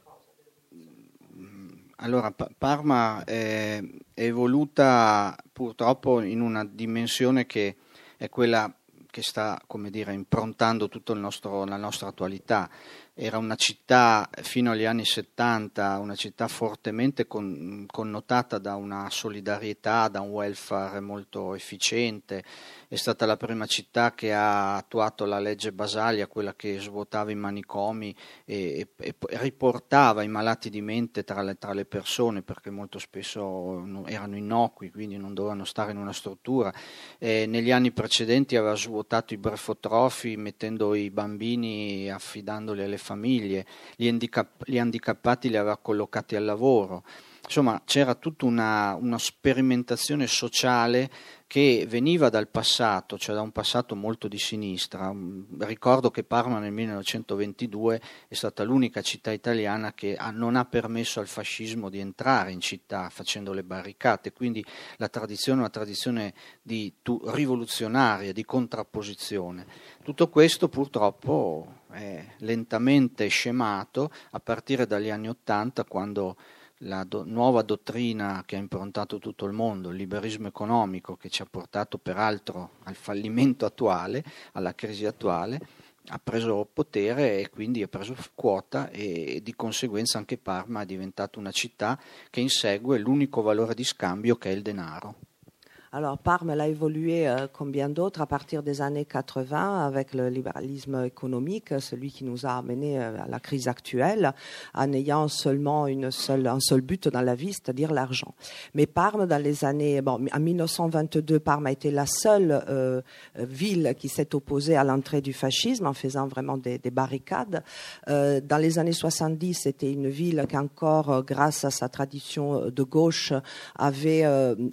Allora, Parma è, evoluta purtroppo in una dimensione che è quella che sta dire, improntando tutta la nostra attualità. era una città fino agli anni 70, una città fortemente con, connotata da una solidarietà, da un welfare molto efficiente, è stata la prima città che ha attuato la legge Basaglia, quella che svuotava i manicomi e, e, e riportava i malati di mente tra le, tra le, persone perché molto spesso erano innocui, quindi non dovevano stare in una struttura. E negli anni precedenti aveva svuotato i brefotrofi mettendo i bambini, affidandoli alle famiglie, gli, handicap- gli handicappati li aveva collocati al lavoro. Insomma, c'era tutta una, una sperimentazione sociale che veniva dal passato, cioè da un passato molto di sinistra. Mm, ricordo che Parma nel 1922 è stata l'unica città italiana che non ha permesso al fascismo di entrare in città facendo le barricate, quindi la tradizione è una tradizione di, tu, rivoluzionaria, di contrapposizione. Tutto questo purtroppo è lentamente scemato a partire dagli anni Ottanta quando la do- nuova dottrina che ha improntato tutto il mondo, il liberismo economico che ci ha portato peraltro al fallimento attuale, alla crisi attuale, ha preso potere e quindi ha preso quota e di conseguenza anche Parma è diventata una città che insegue l'unico valore di scambio che è il denaro. Alors Parme elle a évolué euh, comme bien d'autres à partir des années 80 avec le libéralisme économique, celui qui nous a amené euh, à la crise actuelle, en ayant seulement une seule, un seul but dans la vie, c'est-à-dire l'argent. Mais Parme, dans les années, bon, en 1922, Parme a été la seule euh, ville qui s'est opposée à l'entrée du fascisme en faisant vraiment des, des barricades. Dans les années 70, c'était une ville qui encore, grâce à sa tradition de gauche, avait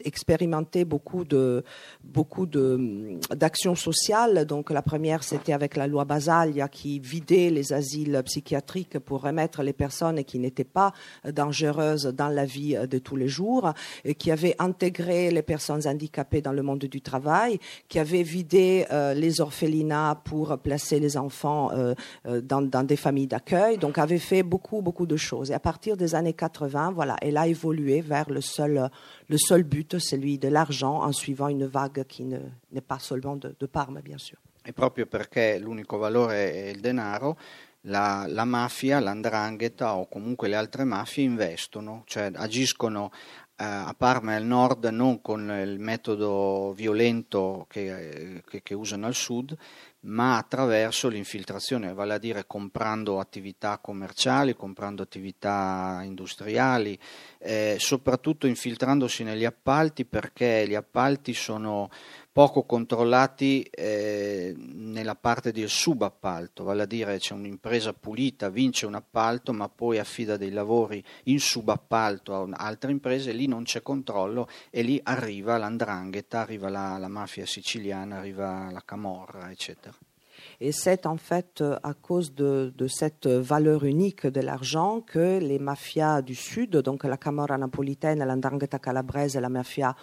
expérimenté beaucoup beaucoup de beaucoup de d'actions sociales. Donc la première, c'était avec la loi Basaglia qui vidait les asiles psychiatriques pour remettre les personnes qui n'étaient pas dangereuses dans la vie de tous les jours, et qui avait intégré les personnes handicapées dans le monde du travail, qui avait vidé euh, les orphelinats pour placer les enfants euh, euh, dans, dans, des familles d'accueil. Donc avait fait beaucoup beaucoup de choses. Et à partir des années 80, voilà, elle a évolué vers le seul le seul but, celui de l'argent, en suivant une vague qui n'est pas seulement de, de Parma, bien sûr. E proprio perché l'unico valore è il denaro, la, la, mafia, l'andrangheta o comunque le altre mafie investono, cioè agiscono eh, a Parma e al nord non con il metodo violento che, che, che usano al sud, ma attraverso l'infiltrazione, vale a dire comprando attività commerciali, comprando attività industriali, eh, soprattutto infiltrandosi negli appalti perché gli appalti sono poco controllati eh, nella parte del subappalto, vale a dire c'è un'impresa pulita, vince un appalto ma poi affida dei lavori in subappalto a altre imprese, lì non c'è controllo e lì arriva l'andrangheta, arriva la, la mafia siciliana, arriva la camorra, eccetera. Et c'est en fait à cause de, de cette valeur unique de l'argent que les mafias du Sud, donc la Camorra napolitaine, l'Andrangheta calabraise et la mafia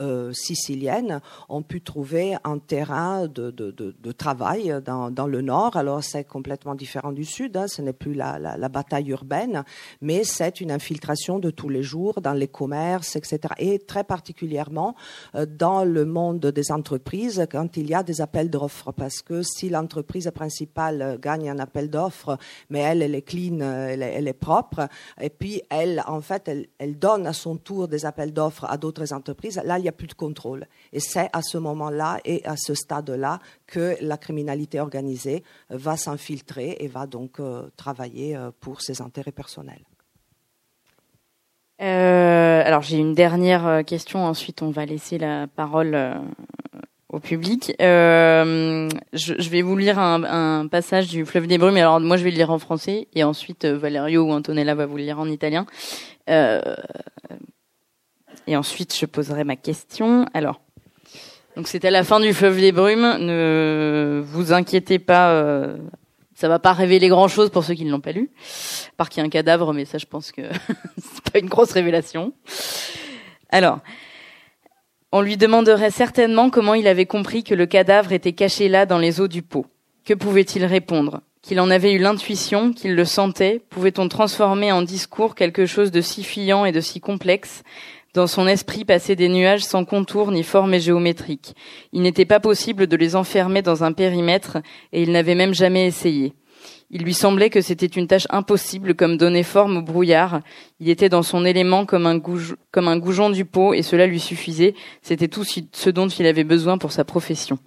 euh, siciliennes ont pu trouver un terrain de, travail dans, le nord. Alors c'est complètement différent du sud, hein, ce n'est plus la, bataille urbaine, mais c'est une infiltration de tous les jours dans les commerces, etc. Et très particulièrement euh, dans le monde des entreprises quand il y a des appels d'offres, parce que si l'entreprise principale gagne un appel d'offres, mais elle, est clean, elle est, elle est, propre, et puis elle, en fait, elle donne à son tour des appels d'offres à d'autres entreprises, là, il n'y a plus de contrôle. Et c'est à ce moment-là et à ce stade-là que la criminalité organisée va s'infiltrer et va donc euh, travailler euh, pour ses intérêts personnels. Euh, alors j'ai une dernière question, ensuite on va laisser la parole au public. Je, je, vais vous lire un, un, passage du Fleuve des Brumes. Alors moi je vais le lire en français et ensuite Valerio ou Antonella va vous le lire en italien. Et ensuite, je poserai ma question. Alors, donc c'était la fin du fleuve des brumes. Ne vous inquiétez pas, euh, ça va pas révéler grand-chose pour ceux qui ne l'ont pas lu. À part qu'il y a un cadavre, mais ça, je pense que c'est pas une grosse révélation. Alors, on lui demanderait certainement comment il avait compris que le cadavre était caché là dans les eaux du pot. Que pouvait-il répondre? Qu'il en avait eu l'intuition, qu'il le sentait? Pouvait-on transformer en discours quelque chose de si fuyant et de si complexe? Dans son esprit passaient des nuages sans contour ni forme géométrique. Il n'était pas possible de les enfermer dans un périmètre et il n'avait même jamais essayé. Il lui semblait que c'était une tâche impossible comme donner forme au brouillard. Il était dans son élément comme un, goujon du pot et cela lui suffisait. C'était tout ce dont il avait besoin pour sa profession.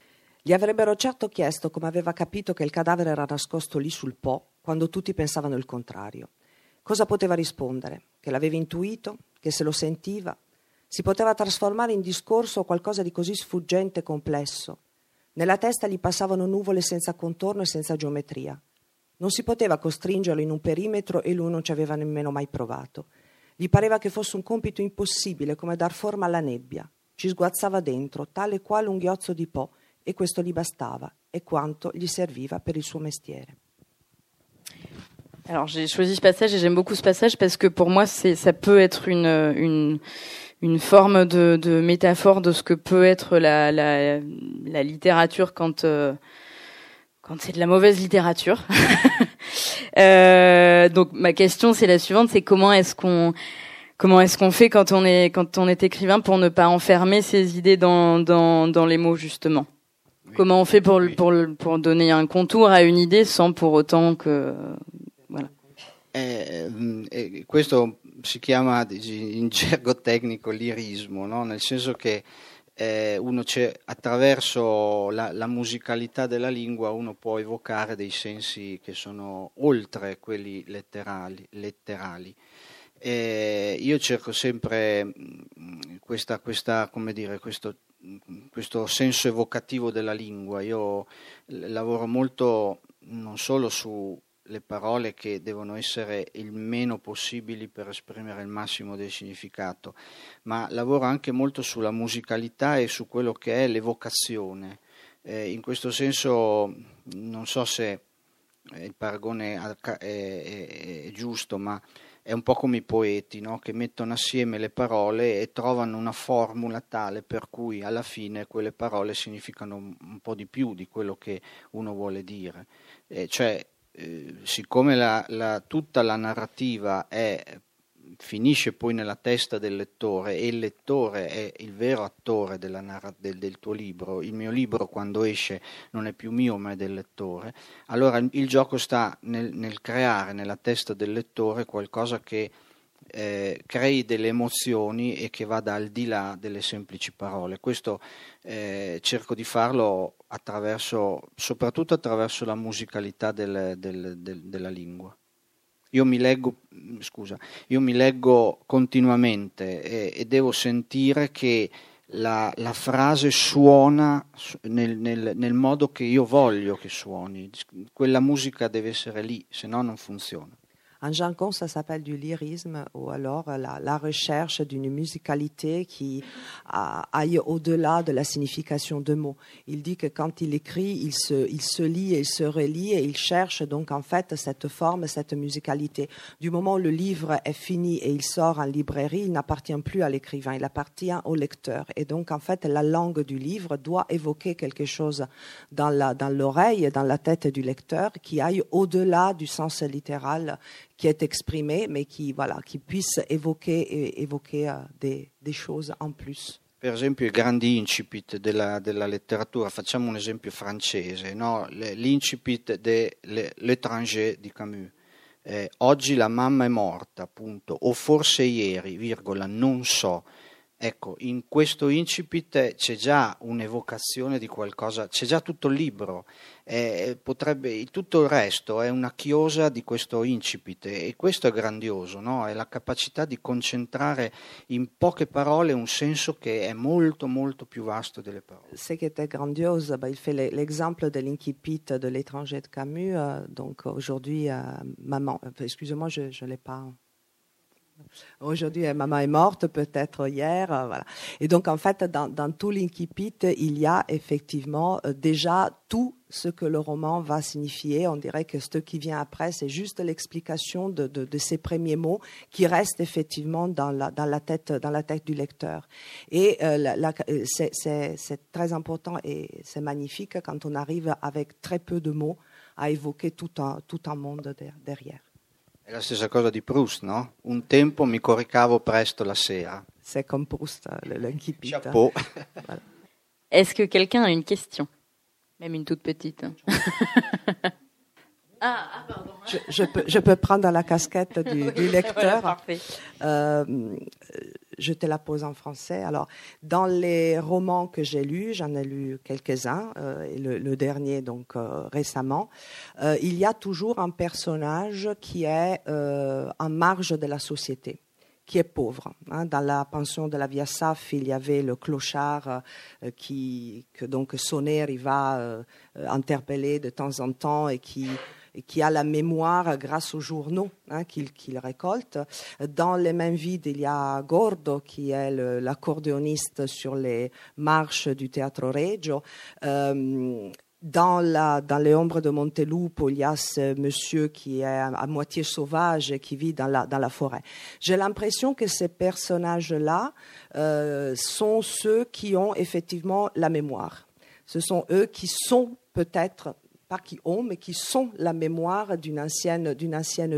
Gli avrebbero certo chiesto come aveva capito che il cadavere era nascosto lì sul Po, quando tutti pensavano il contrario. Cosa poteva rispondere? Che l'aveva intuito? Che se lo sentiva? Si poteva trasformare in discorso qualcosa di così sfuggente e complesso. Nella testa gli passavano nuvole senza contorno e senza geometria. Non si poteva costringerlo in un perimetro e lui non ci aveva nemmeno mai provato. Gli pareva che fosse un compito impossibile come dar forma alla nebbia. Ci sguazzava dentro, tale quale un ghiozzo di Po, e questo gli bastava, e quanto gli serviva per il suo mestiere. Alors j'ai choisi ce passage et j'aime beaucoup ce passage parce que pour moi c'est ça peut être une une une forme de, de métaphore de ce que peut être la la, la littérature quand euh, quand c'est de la mauvaise littérature. euh, donc ma question c'est la suivante, c'est comment est-ce qu'on comment est-ce qu'on fait quand on est quand on est écrivain pour ne pas enfermer ses idées dans dans dans les mots justement? Comment on fait pour pour pour donner un contour à une idée sans pour autant que Eh, eh, questo si chiama in gergo tecnico lirismo, no? nel senso che eh, attraverso la, la, musicalità della lingua uno può evocare dei sensi che sono oltre quelli letterali. letterali. io cerco sempre mm, questa, questa, dire, questo, questo senso evocativo della lingua, io lavoro molto non solo su le parole che devono essere il meno possibili per esprimere il massimo del significato, ma lavoro anche molto sulla musicalità e su quello che è l'evocazione. Eh, in questo senso non so se il paragone è, è, è, giusto, ma è un po' come i poeti no? che mettono assieme le parole e trovano una formula tale per cui alla fine quelle parole significano un po' di più di quello che uno vuole dire. Eh, cioè eh, siccome la, la, tutta la narrativa è, finisce poi nella testa del lettore e il lettore è il vero attore narra- del, del, tuo libro, il mio libro quando esce non è più mio ma è del lettore, allora il, il gioco sta nel, nel creare nella testa del lettore qualcosa che eh, crei delle emozioni e che vada al di là delle semplici parole. Questo eh, cerco di farlo attraverso, soprattutto attraverso la musicalità del, del, del, della lingua. Io mi leggo, scusa, io mi leggo continuamente e, e devo sentire che la, la frase suona nel, nel, nel, modo che io voglio che suoni. Quella musica deve essere lì, se no non funziona. En jargon, ça s'appelle du lyrisme ou alors la, recherche d'une musicalité qui aille au-delà de la signification de mots. Il dit que quand il écrit, il se, lit et il se relit et il cherche donc en fait cette forme, cette musicalité. Du moment où le livre est fini et il sort en librairie, il n'appartient plus à l'écrivain, il appartient au lecteur. Et donc en fait, la langue du livre doit évoquer quelque chose dans la, dans l'oreille, dans la tête du lecteur qui aille au-delà du sens littéral qui est exprimé, mais qui, voilà, qui puisse évoquer, évoquer uh, des, des choses en plus. Per esempio i grandi incipit della, della letteratura, facciamo un esempio francese, no? l'incipit de L'étranger di Camus. Eh, oggi la mamma è morta, punto, o forse ieri, virgola, non so. Ecco, in questo incipit c'è già un'evocazione di qualcosa, c'è già tutto il libro, eh, potrebbe, tutto il resto è una chiosa di questo incipit e questo è grandioso, no? è la capacità di concentrare in poche parole un senso che è molto molto più vasto delle parole. Ce qui était grandiose, bah, il fait l'exemple de l'incipit de l'étranger de Camus, euh, donc aujourd'hui, euh, maman, excusez-moi, je ne l'ai pas Aujourd'hui, maman est morte, peut-être hier, euh, voilà. Et donc, en fait, dans, tout l'incipit, il y a effectivement euh, déjà tout ce que le roman va signifier. On dirait que ce qui vient après, c'est juste l'explication de, ces premiers mots qui restent effectivement dans la, tête, du lecteur. Et euh, c'est très important et c'est magnifique quand on arrive avec très peu de mots à évoquer tout un monde derrière. È la stessa cosa di Proust, no? Un tempo mi coricavo presto la sera. C'est comme Proust, l'incipit. Chapeau. Est-ce que quelqu'un a une question Même une toute petite. Ah, ah pardon. Je, je, peux, je peux prendre la casquette du, du lecteur. Voilà. Euh, je te la pose en français. Alors, dans les romans que j'ai lus, j'en ai lu quelques-uns, euh, et le, le dernier donc euh, récemment, il y a toujours un personnage qui est en marge de la société qui est pauvre. hein. Dans la pension de la Via Saf, il y avait le clochard qui, que donc Sonner il va interpeller de temps en temps et qui, qui a la mémoire grâce aux journaux hein, qu'il récolte. Dans les mains vides, il y a Gordo qui est l'accordéoniste sur les marches du Teatro Regio. Euh, dans, les ombres de Montelupo, il y a ce monsieur qui est à, moitié sauvage et qui vit dans la, dans la forêt. J'ai l'impression que ces personnages-là euh, sont ceux qui ont effectivement la mémoire. Ce sont eux qui sont peut-être, pas qui ont, mais qui sont la mémoire d'une ancienne,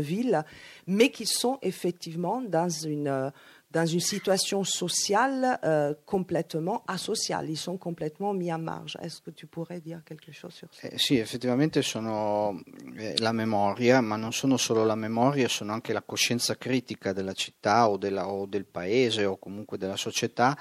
ville, mais qui sont effectivement dans une, dans une situation sociale euh, complètement asociale. Ils sont complètement mis en marge. Est-ce que tu pourrais dire quelque chose sur ça? Eh, sì, effettivamente sono eh, la memoria, ma non sono solo la memoria, sono anche la coscienza critica della città o, della- o del paese o comunque della società,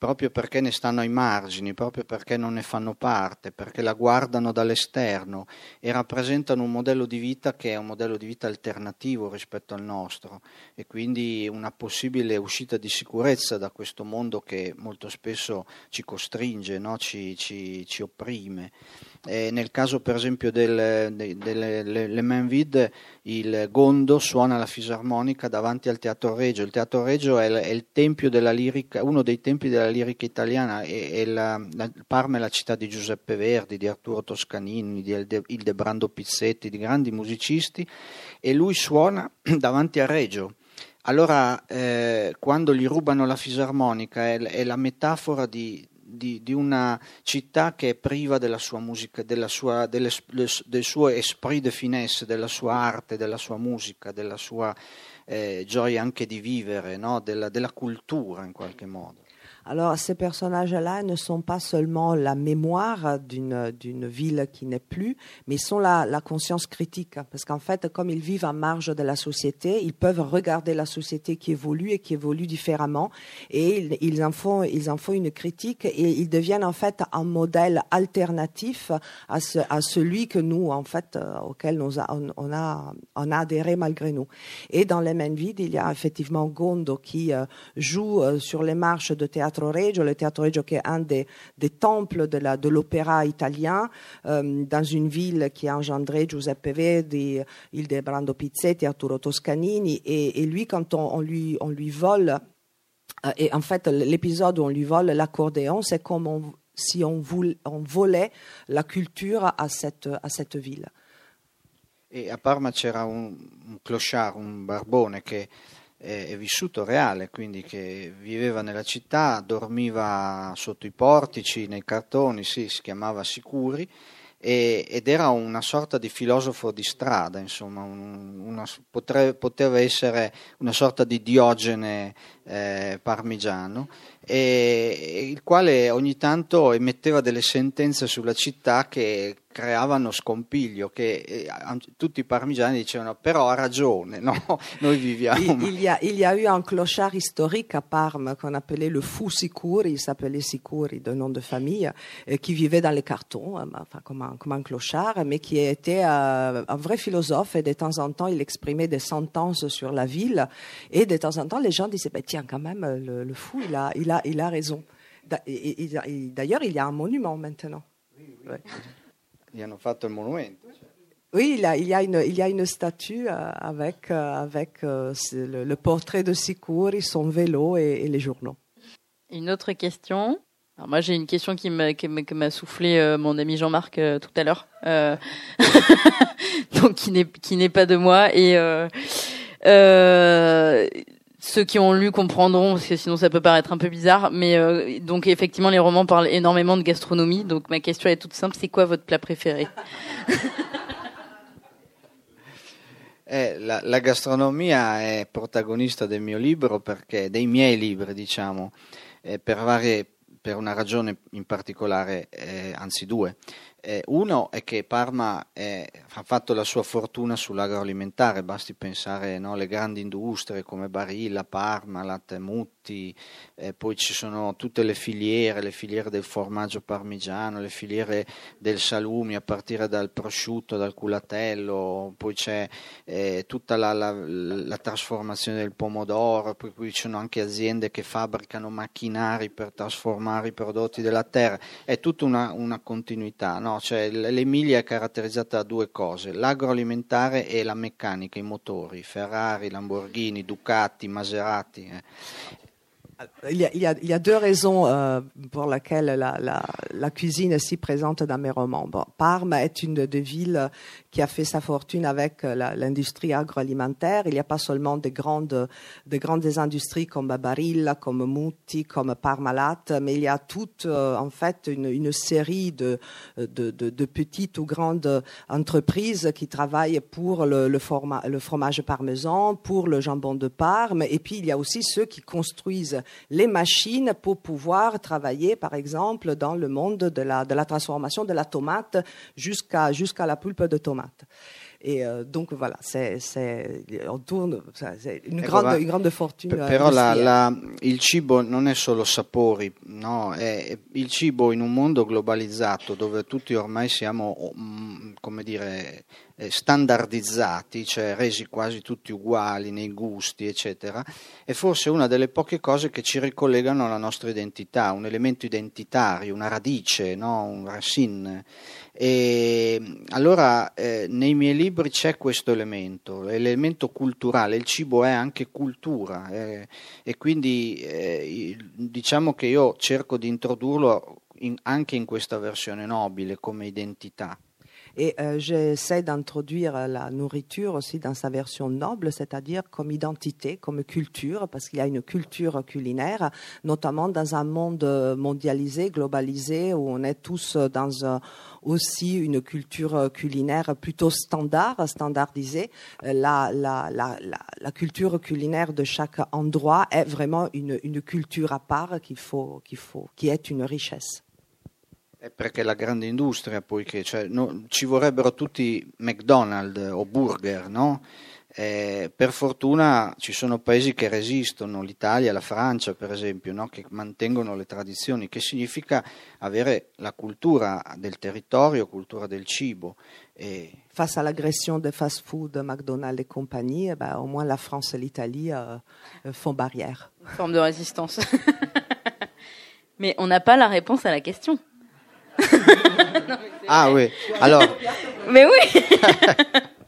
proprio perché ne stanno ai margini, proprio perché non ne fanno parte, perché la guardano dall'esterno e rappresentano un modello di vita che è un modello di vita alternativo rispetto al nostro e quindi una possibile uscita di sicurezza da questo mondo che molto spesso ci costringe, no? ci, ci- ci opprime. Eh, nel caso per esempio del- de- delle le, le main vide il Gondo suona la fisarmonica davanti al Teatro Regio. Il Teatro Regio è, è il tempio della lirica, uno dei tempi della lirica italiana e, la, la- Parma è la città di Giuseppe Verdi, di Arturo Toscanini, di Ilde- Ildebrando Pizzetti, di grandi musicisti e lui suona davanti a Regio. Allora, eh, quando gli rubano la fisarmonica è, è la metafora di, di- di una città che è priva della sua musica, della sua- delle- del suo esprit de finesse, della sua arte, della sua musica, della sua eh, gioia anche di vivere, no? della, della cultura in qualche modo. Alors, ces personnages-là ne sont pas seulement la mémoire d'une d'une ville qui n'est plus, mais sont la, la conscience critique. Parce qu'en fait, comme ils vivent en marge de la société, ils peuvent regarder la société qui évolue et qui évolue différemment, et ils, en font ils en font une critique et ils deviennent en fait un modèle alternatif à, ce, à celui que nous en fait euh, auquel nous on, a on a adhéré malgré nous. Et dans les mains vides, il y a effectivement Gondo qui euh, joue euh, sur les marches de Teatro Regio, le Teatro Regio qui est un des, temples de l'opéra italien, euh, dans une ville qui a engendré Giuseppe Verdi, Ildebrando Pizzetti, Arturo Toscanini, et, lui quand on, lui on lui vole euh, et en fait, l'épisode où on lui vole l'accordéon, c'est comme si on, voul- on volait la culture à cette, à cette ville. E a Parma c'era un, un clochard, un barbone che è, vissuto reale, quindi che viveva nella città, dormiva sotto i portici, nei cartoni, sì, si chiamava Sicuri e- ed era una sorta di filosofo di strada, insomma, un- una- potre- poteva essere una sorta di Diogene eh, parmigiano, il quale ogni tanto emetteva delle sentenze sulla città che creavano scompiglio, che eh, tutti i parmigiani dicevano però ha ragione, no? noi viviamo... Il, il y a, il y a eu un clochard historique à Parme qu'on appelait le fou Sicuri, il s'appelait Sicuri de nom de famille, euh, qui vivait dans les cartons, enfin, comme, un, comme un clochard, mais qui était euh, un vrai philosophe et de temps en temps il exprimait des sentences sur la ville et de temps en temps les gens disaient bah, tiens quand même le, le fou il a, il a, il a raison. Da- et- et- et D'ailleurs il y a un monument maintenant. Ouais. Gli hanno fatto il monumento. Oui, il, y a, il, y a une, il y a une statue euh, avec, euh, avec euh, le, le portrait de Sicuri, son vélo et, et les journaux. Une autre question. Alors moi, j'ai une question qui m'a qui m'a- que m'a soufflé euh, mon ami Jean-Marc euh, tout à l'heure, Euh, donc qui n'est qui n'est pas de moi et euh, euh, ceux qui ont lu comprendront parce que sinon ça peut paraître un peu bizarre. Mais euh, donc effectivement, les romans parlent énormément de gastronomie. Donc ma question est toute simple c'est quoi votre plat préféré? Eh, la, la gastronomia è protagonista del mio libro perché, dei miei libri, diciamo, eh, per, varie, per una ragione in particolare, eh, anzi due. Eh, uno è che Parma è, ha fatto la sua fortuna sull'agroalimentare, basti pensare no, alle grandi industrie come Barilla, Parma, Latte Mutti, eh, poi ci sono tutte le filiere, le filiere del formaggio parmigiano, le filiere del salumi a partire dal prosciutto, dal culatello, poi c'è eh, tutta la, la, la, trasformazione del pomodoro, poi qui ci sono anche aziende che fabbricano macchinari per trasformare i prodotti della terra, è tutta una, una continuità. No, cioè l'Emilia è caratterizzata da due cose, l'agroalimentare e la meccanica, i motori, Ferrari, Lamborghini, Ducati, Maserati. Eh. Il y, a, il, y a, il y, a, deux raisons euh, pour lesquelles la, la, la, cuisine est si présente dans mes romans. Parme est une des villes qui a fait sa fortune avec l'industrie agroalimentaire. Il n'y a pas seulement des grandes, des grandes industries comme Barilla, comme Mutti, comme Parmalat, mais il y a toute, euh, en fait, une, une série de, de, de, de, petites ou grandes entreprises qui travaillent pour le, le, forma, le fromage parmesan, pour le jambon de Parme, et puis il y a aussi ceux qui construisent les machines pour pouvoir travailler, par exemple, dans le monde de la, transformation de la tomate jusqu'à jusqu'à la pulpe de tomate. Et euh, donc voilà, c'est, on tourne, c'est une, ecco, grande, une grande fortuna. Però la, la, il cibo non è solo sapori, no? è, il cibo in un mondo globalizzato dove tutti ormai siamo, mm, come dire, eh, standardizzati, cioè resi quasi tutti uguali nei gusti, eccetera, è forse una delle poche cose che ci ricollegano alla nostra identità, un elemento identitario, una radice, no? un racine. E allora eh, nei miei libri c'è questo elemento, l'elemento culturale, il cibo è anche cultura eh, e quindi eh, diciamo che io cerco di introdurlo in, anche in questa versione nobile come identità. Et euh, j'essaie d'introduire la nourriture aussi dans sa version noble, c'est-à-dire comme identité, comme culture, parce qu'il y a une culture culinaire, notamment dans un monde mondialisé, globalisé, où on est tous dans aussi une culture culinaire plutôt standard, standardisée. La, la, culture culinaire de chaque endroit est vraiment une, une culture à part qu'il faut, qu'il faut, qui est une richesse. È perché la grande industria, poiché cioè, no, ci vorrebbero tutti McDonald's o burger, no? Eh, per fortuna ci sono paesi che resistono, l'Italia, la Francia per esempio, no? che mantengono le tradizioni, che significa avere la cultura del territorio, cultura del cibo. Et... Face à l'agression des fast-food, McDonald's et compagnie, ben, au moins la France et l'Italie euh, euh font barrière. Une forme de résistance. Mais on n'a pas la réponse à la question. Ah oui, alors. Mais oui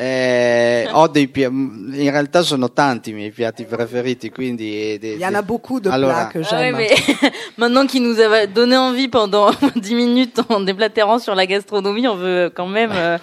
Eh, ho dei piatti, in realtà sono tanti i miei piatti preferiti, quindi... Il y en a beaucoup de allora, plats que j'aime. Ah oui, maintenant qu'il nous a donné envie pendant 10 minutes en déblatérant sur la gastronomie, on veut quand même... Euh...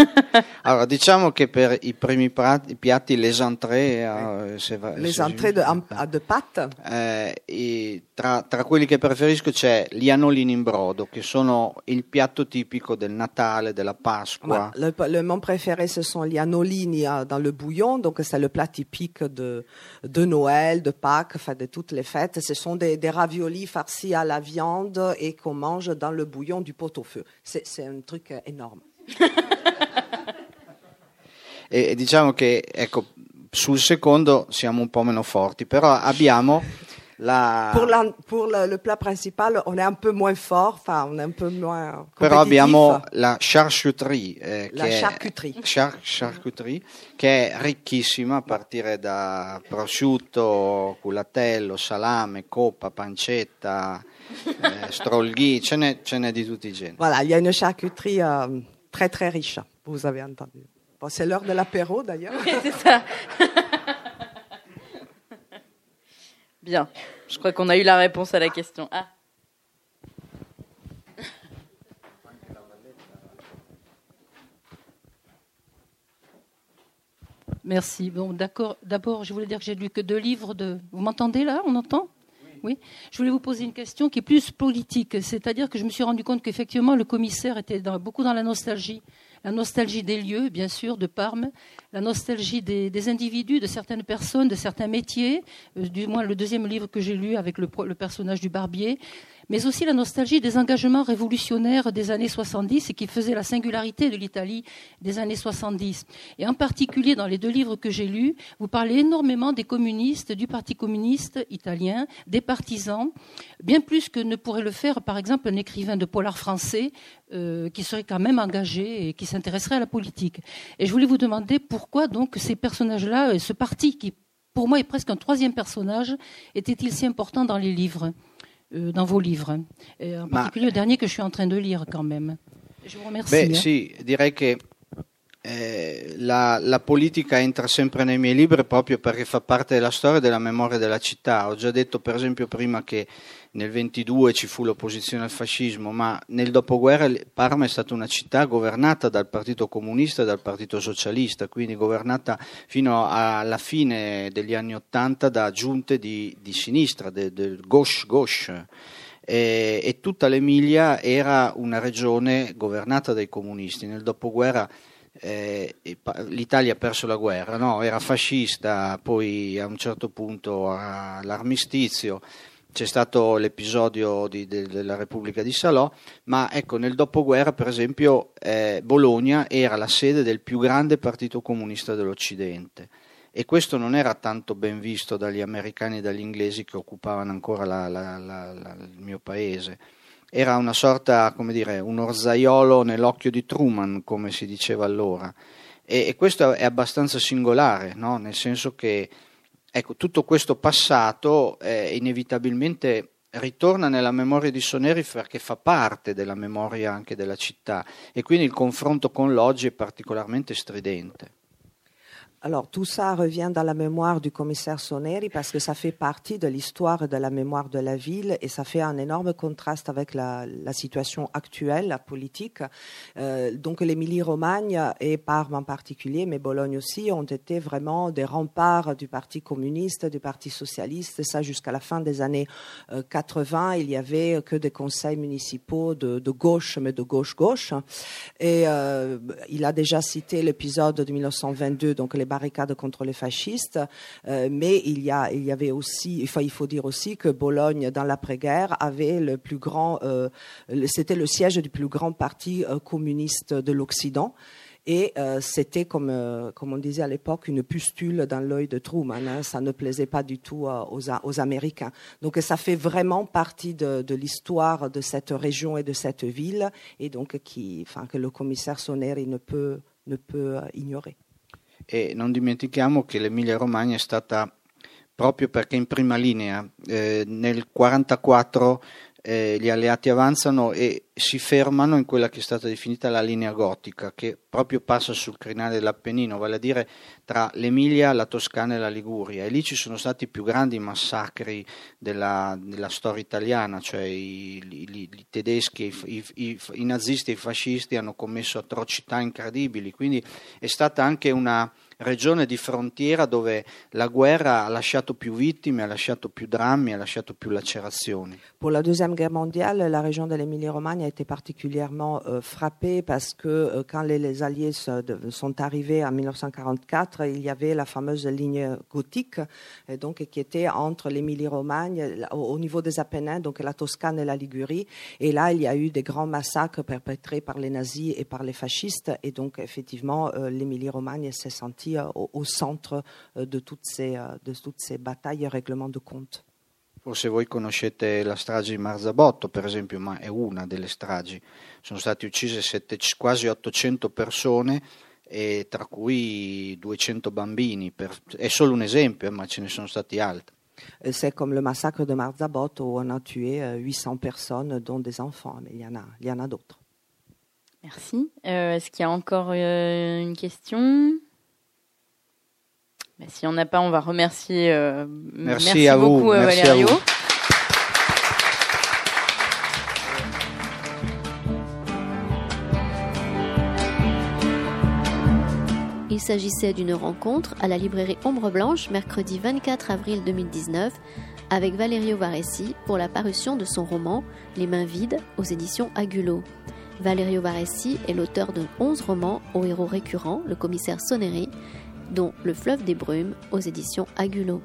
allora, diciamo che per i primi piatti, piatti les entrées... Eh, se va, les se entrées de, de pâte? Eh, tra, tra, quelli che preferisco c'è gli anolini in brodo, che sono il piatto tipico del Natale, della Pasqua. le, le mon préféré, ce sont les anolini dans le bouillon, donc c'est le plat typique de, de Noël, de Pâques, enfin de toutes les fêtes. Ce sont des, raviolis farcis à la viande et qu'on mange dans le bouillon du pot-au-feu. C'est un truc énorme. e diciamo che ecco, sul secondo siamo un po' meno forti, però abbiamo La... Pour, la, pour le, le, plat principal, on est un peu moins fort, enfin, on est un peu moins Però abbiamo la charcuterie, eh, la charcuterie. Char- charcuterie, che è ricchissima a partire da prosciutto, culatello, salame, coppa, pancetta, eh, strolghi, ce n'è, ce n'è, di tutti i generi. Voilà, il y a une charcuterie euh, très très riche, vous avez entendu. Bon, c'est l'heure de l'apéro d'ailleurs. Oui, c'est ça. Bien. Je crois qu'on a eu la réponse à la question. Ah. Merci. Bon, d'accord. D'abord, je voulais dire que j'ai lu que deux livres de. Vous m'entendez là? On entend? Oui. Je voulais vous poser une question qui est plus politique. C'est-à-dire que je me suis rendu compte qu'effectivement, le commissaire était beaucoup dans la nostalgie la nostalgie des lieux, bien sûr, de Parme, la nostalgie des, individus, de certaines personnes, de certains métiers, euh, du moins le deuxième livre que j'ai lu avec le, personnage du barbier. Mais aussi la nostalgie des engagements révolutionnaires des années 70 et qui faisaient la singularité de l'Italie des années 70. Et en particulier dans les deux livres que j'ai lus, vous parlez énormément des communistes, du Parti communiste italien, des partisans, bien plus que ne pourrait le faire par exemple un écrivain de polar français euh, qui serait quand même engagé et qui s'intéresserait à la politique. Et je voulais vous demander pourquoi donc ces personnages-là, ce parti qui pour moi est presque un troisième personnage, était-il si important dans les livres? euh, dans vos livres, et en particulier le dernier que je suis en train de lire quand même. Je vous remercie. Beh, sì, direi che eh, la, la, politica entra sempre nei miei libri proprio perché fa parte della storia e della memoria della città. Ho già detto per esempio prima che nel 22 ci fu l'opposizione al fascismo, ma nel dopoguerra Parma è stata una città governata dal Partito Comunista e dal Partito Socialista, quindi governata fino alla fine degli anni Ottanta da giunte di, di sinistra, del de gauche-gauche. E, e tutta l'Emilia era una regione governata dai comunisti. Nel dopoguerra eh, l'Italia ha perso la guerra, no? era fascista, poi a un certo punto all'armistizio c'è stato l'episodio di, de, della Repubblica di Salò, ma ecco, nel dopoguerra, per esempio, eh, Bologna era la sede del più grande partito comunista dell'Occidente e questo non era tanto ben visto dagli americani e dagli inglesi che occupavano ancora la, la, la, il mio paese. Era una sorta, come dire, un orzaiolo nell'occhio di Truman, come si diceva allora. E, e questo è abbastanza singolare, no? nel senso che Ecco, tutto questo passato eh, inevitabilmente ritorna nella memoria di Soneri perché fa parte della memoria anche della città e quindi il confronto con l'oggi è particolarmente stridente. Alors tout ça revient dans la mémoire du commissaire Soneri parce que ça fait partie de l'histoire et de la mémoire de la ville et ça fait un énorme contraste avec la, situation actuelle, la politique. Euh, donc l'Émilie-Romagne et Parme en particulier, mais Bologne aussi, ont été vraiment des remparts du Parti communiste, du Parti socialiste. Et ça jusqu'à la fin des années 80, euh, il y avait que des conseils municipaux de, gauche, mais de gauche-gauche. Et euh, il a déjà cité l'épisode de 1922, donc les barricades contre les fascistes, euh, mais il y, a, il y avait aussi, enfin, il faut dire aussi que Bologne, dans l'après-guerre, avait le plus grand, euh, c'était le siège du plus grand parti euh, communiste de l'Occident. Et c'était, comme, comme on disait à l'époque, une pustule dans l'œil de Truman. Hein. ça ne plaisait pas du tout aux, Américains. Donc ça fait vraiment partie de, l'histoire de cette région et de cette ville, et donc qui, que le commissaire Soneri ne peut, ne peut ignorer. E non dimentichiamo che l'Emilia Romagna è stata proprio perché in prima linea eh, nel 1944 eh, gli alleati avanzano e si fermano in quella che è stata definita la linea gotica, che proprio passa sul crinale dell'Appennino, vale a dire tra l'Emilia, la Toscana e la Liguria. E lì ci sono stati i più grandi massacri della, della storia italiana, cioè i, i, i tedeschi, i, i nazisti e i fascisti hanno commesso atrocità incredibili, quindi è stata anche una regione di frontiera dove la guerra ha lasciato più vittime, ha lasciato più drammi, ha lasciato più lacerazioni. Pour la Deuxième Guerre mondiale, la région de l'Émilie-Romagne a été particulièrement euh, frappée parce que euh, quand les, Alliés sont arrivés en 1944, il y avait la fameuse ligne gothique, donc, qui était entre l'Émilie-Romagne, au, au, niveau des Apennins, donc la Toscane et la Ligurie. Et là, il y a eu des grands massacres perpétrés par les nazis et par les fascistes. Et donc, effectivement, euh, l'Émilie-Romagne s'est sentie Euh, au, centre euh, de toutes, ces, euh, de toutes ces batailles et règlements de compte. Forse voi conoscete la strage di Marzabotto, per esempio, ma è una delle stragi. Sono state uccise sette, quasi 800 persone, e tra cui 200 bambini. Per, è solo un esempio, ma ce ne sono stati altri. C'est comme le massacre de Marzabotto où on a tué 800 personnes, dont des enfants, mais il y en a, il y en a d'autres. Merci. Euh, Est-ce qu'il y a encore euh, une question? Bah, si on n'a pas, on va remercier. Euh, merci, merci, à beaucoup, vous. Euh, merci Valerio. À vous. Il s'agissait d'une rencontre à la librairie Ombre Blanche mercredi 24 avril 2019 avec Valerio Varessi pour la parution de son roman Les mains vides aux éditions Agulo. Valerio Varessi est l'auteur de 11 romans aux héros récurrents, le commissaire Soneri, dont Le fleuve des brumes aux éditions Agulot.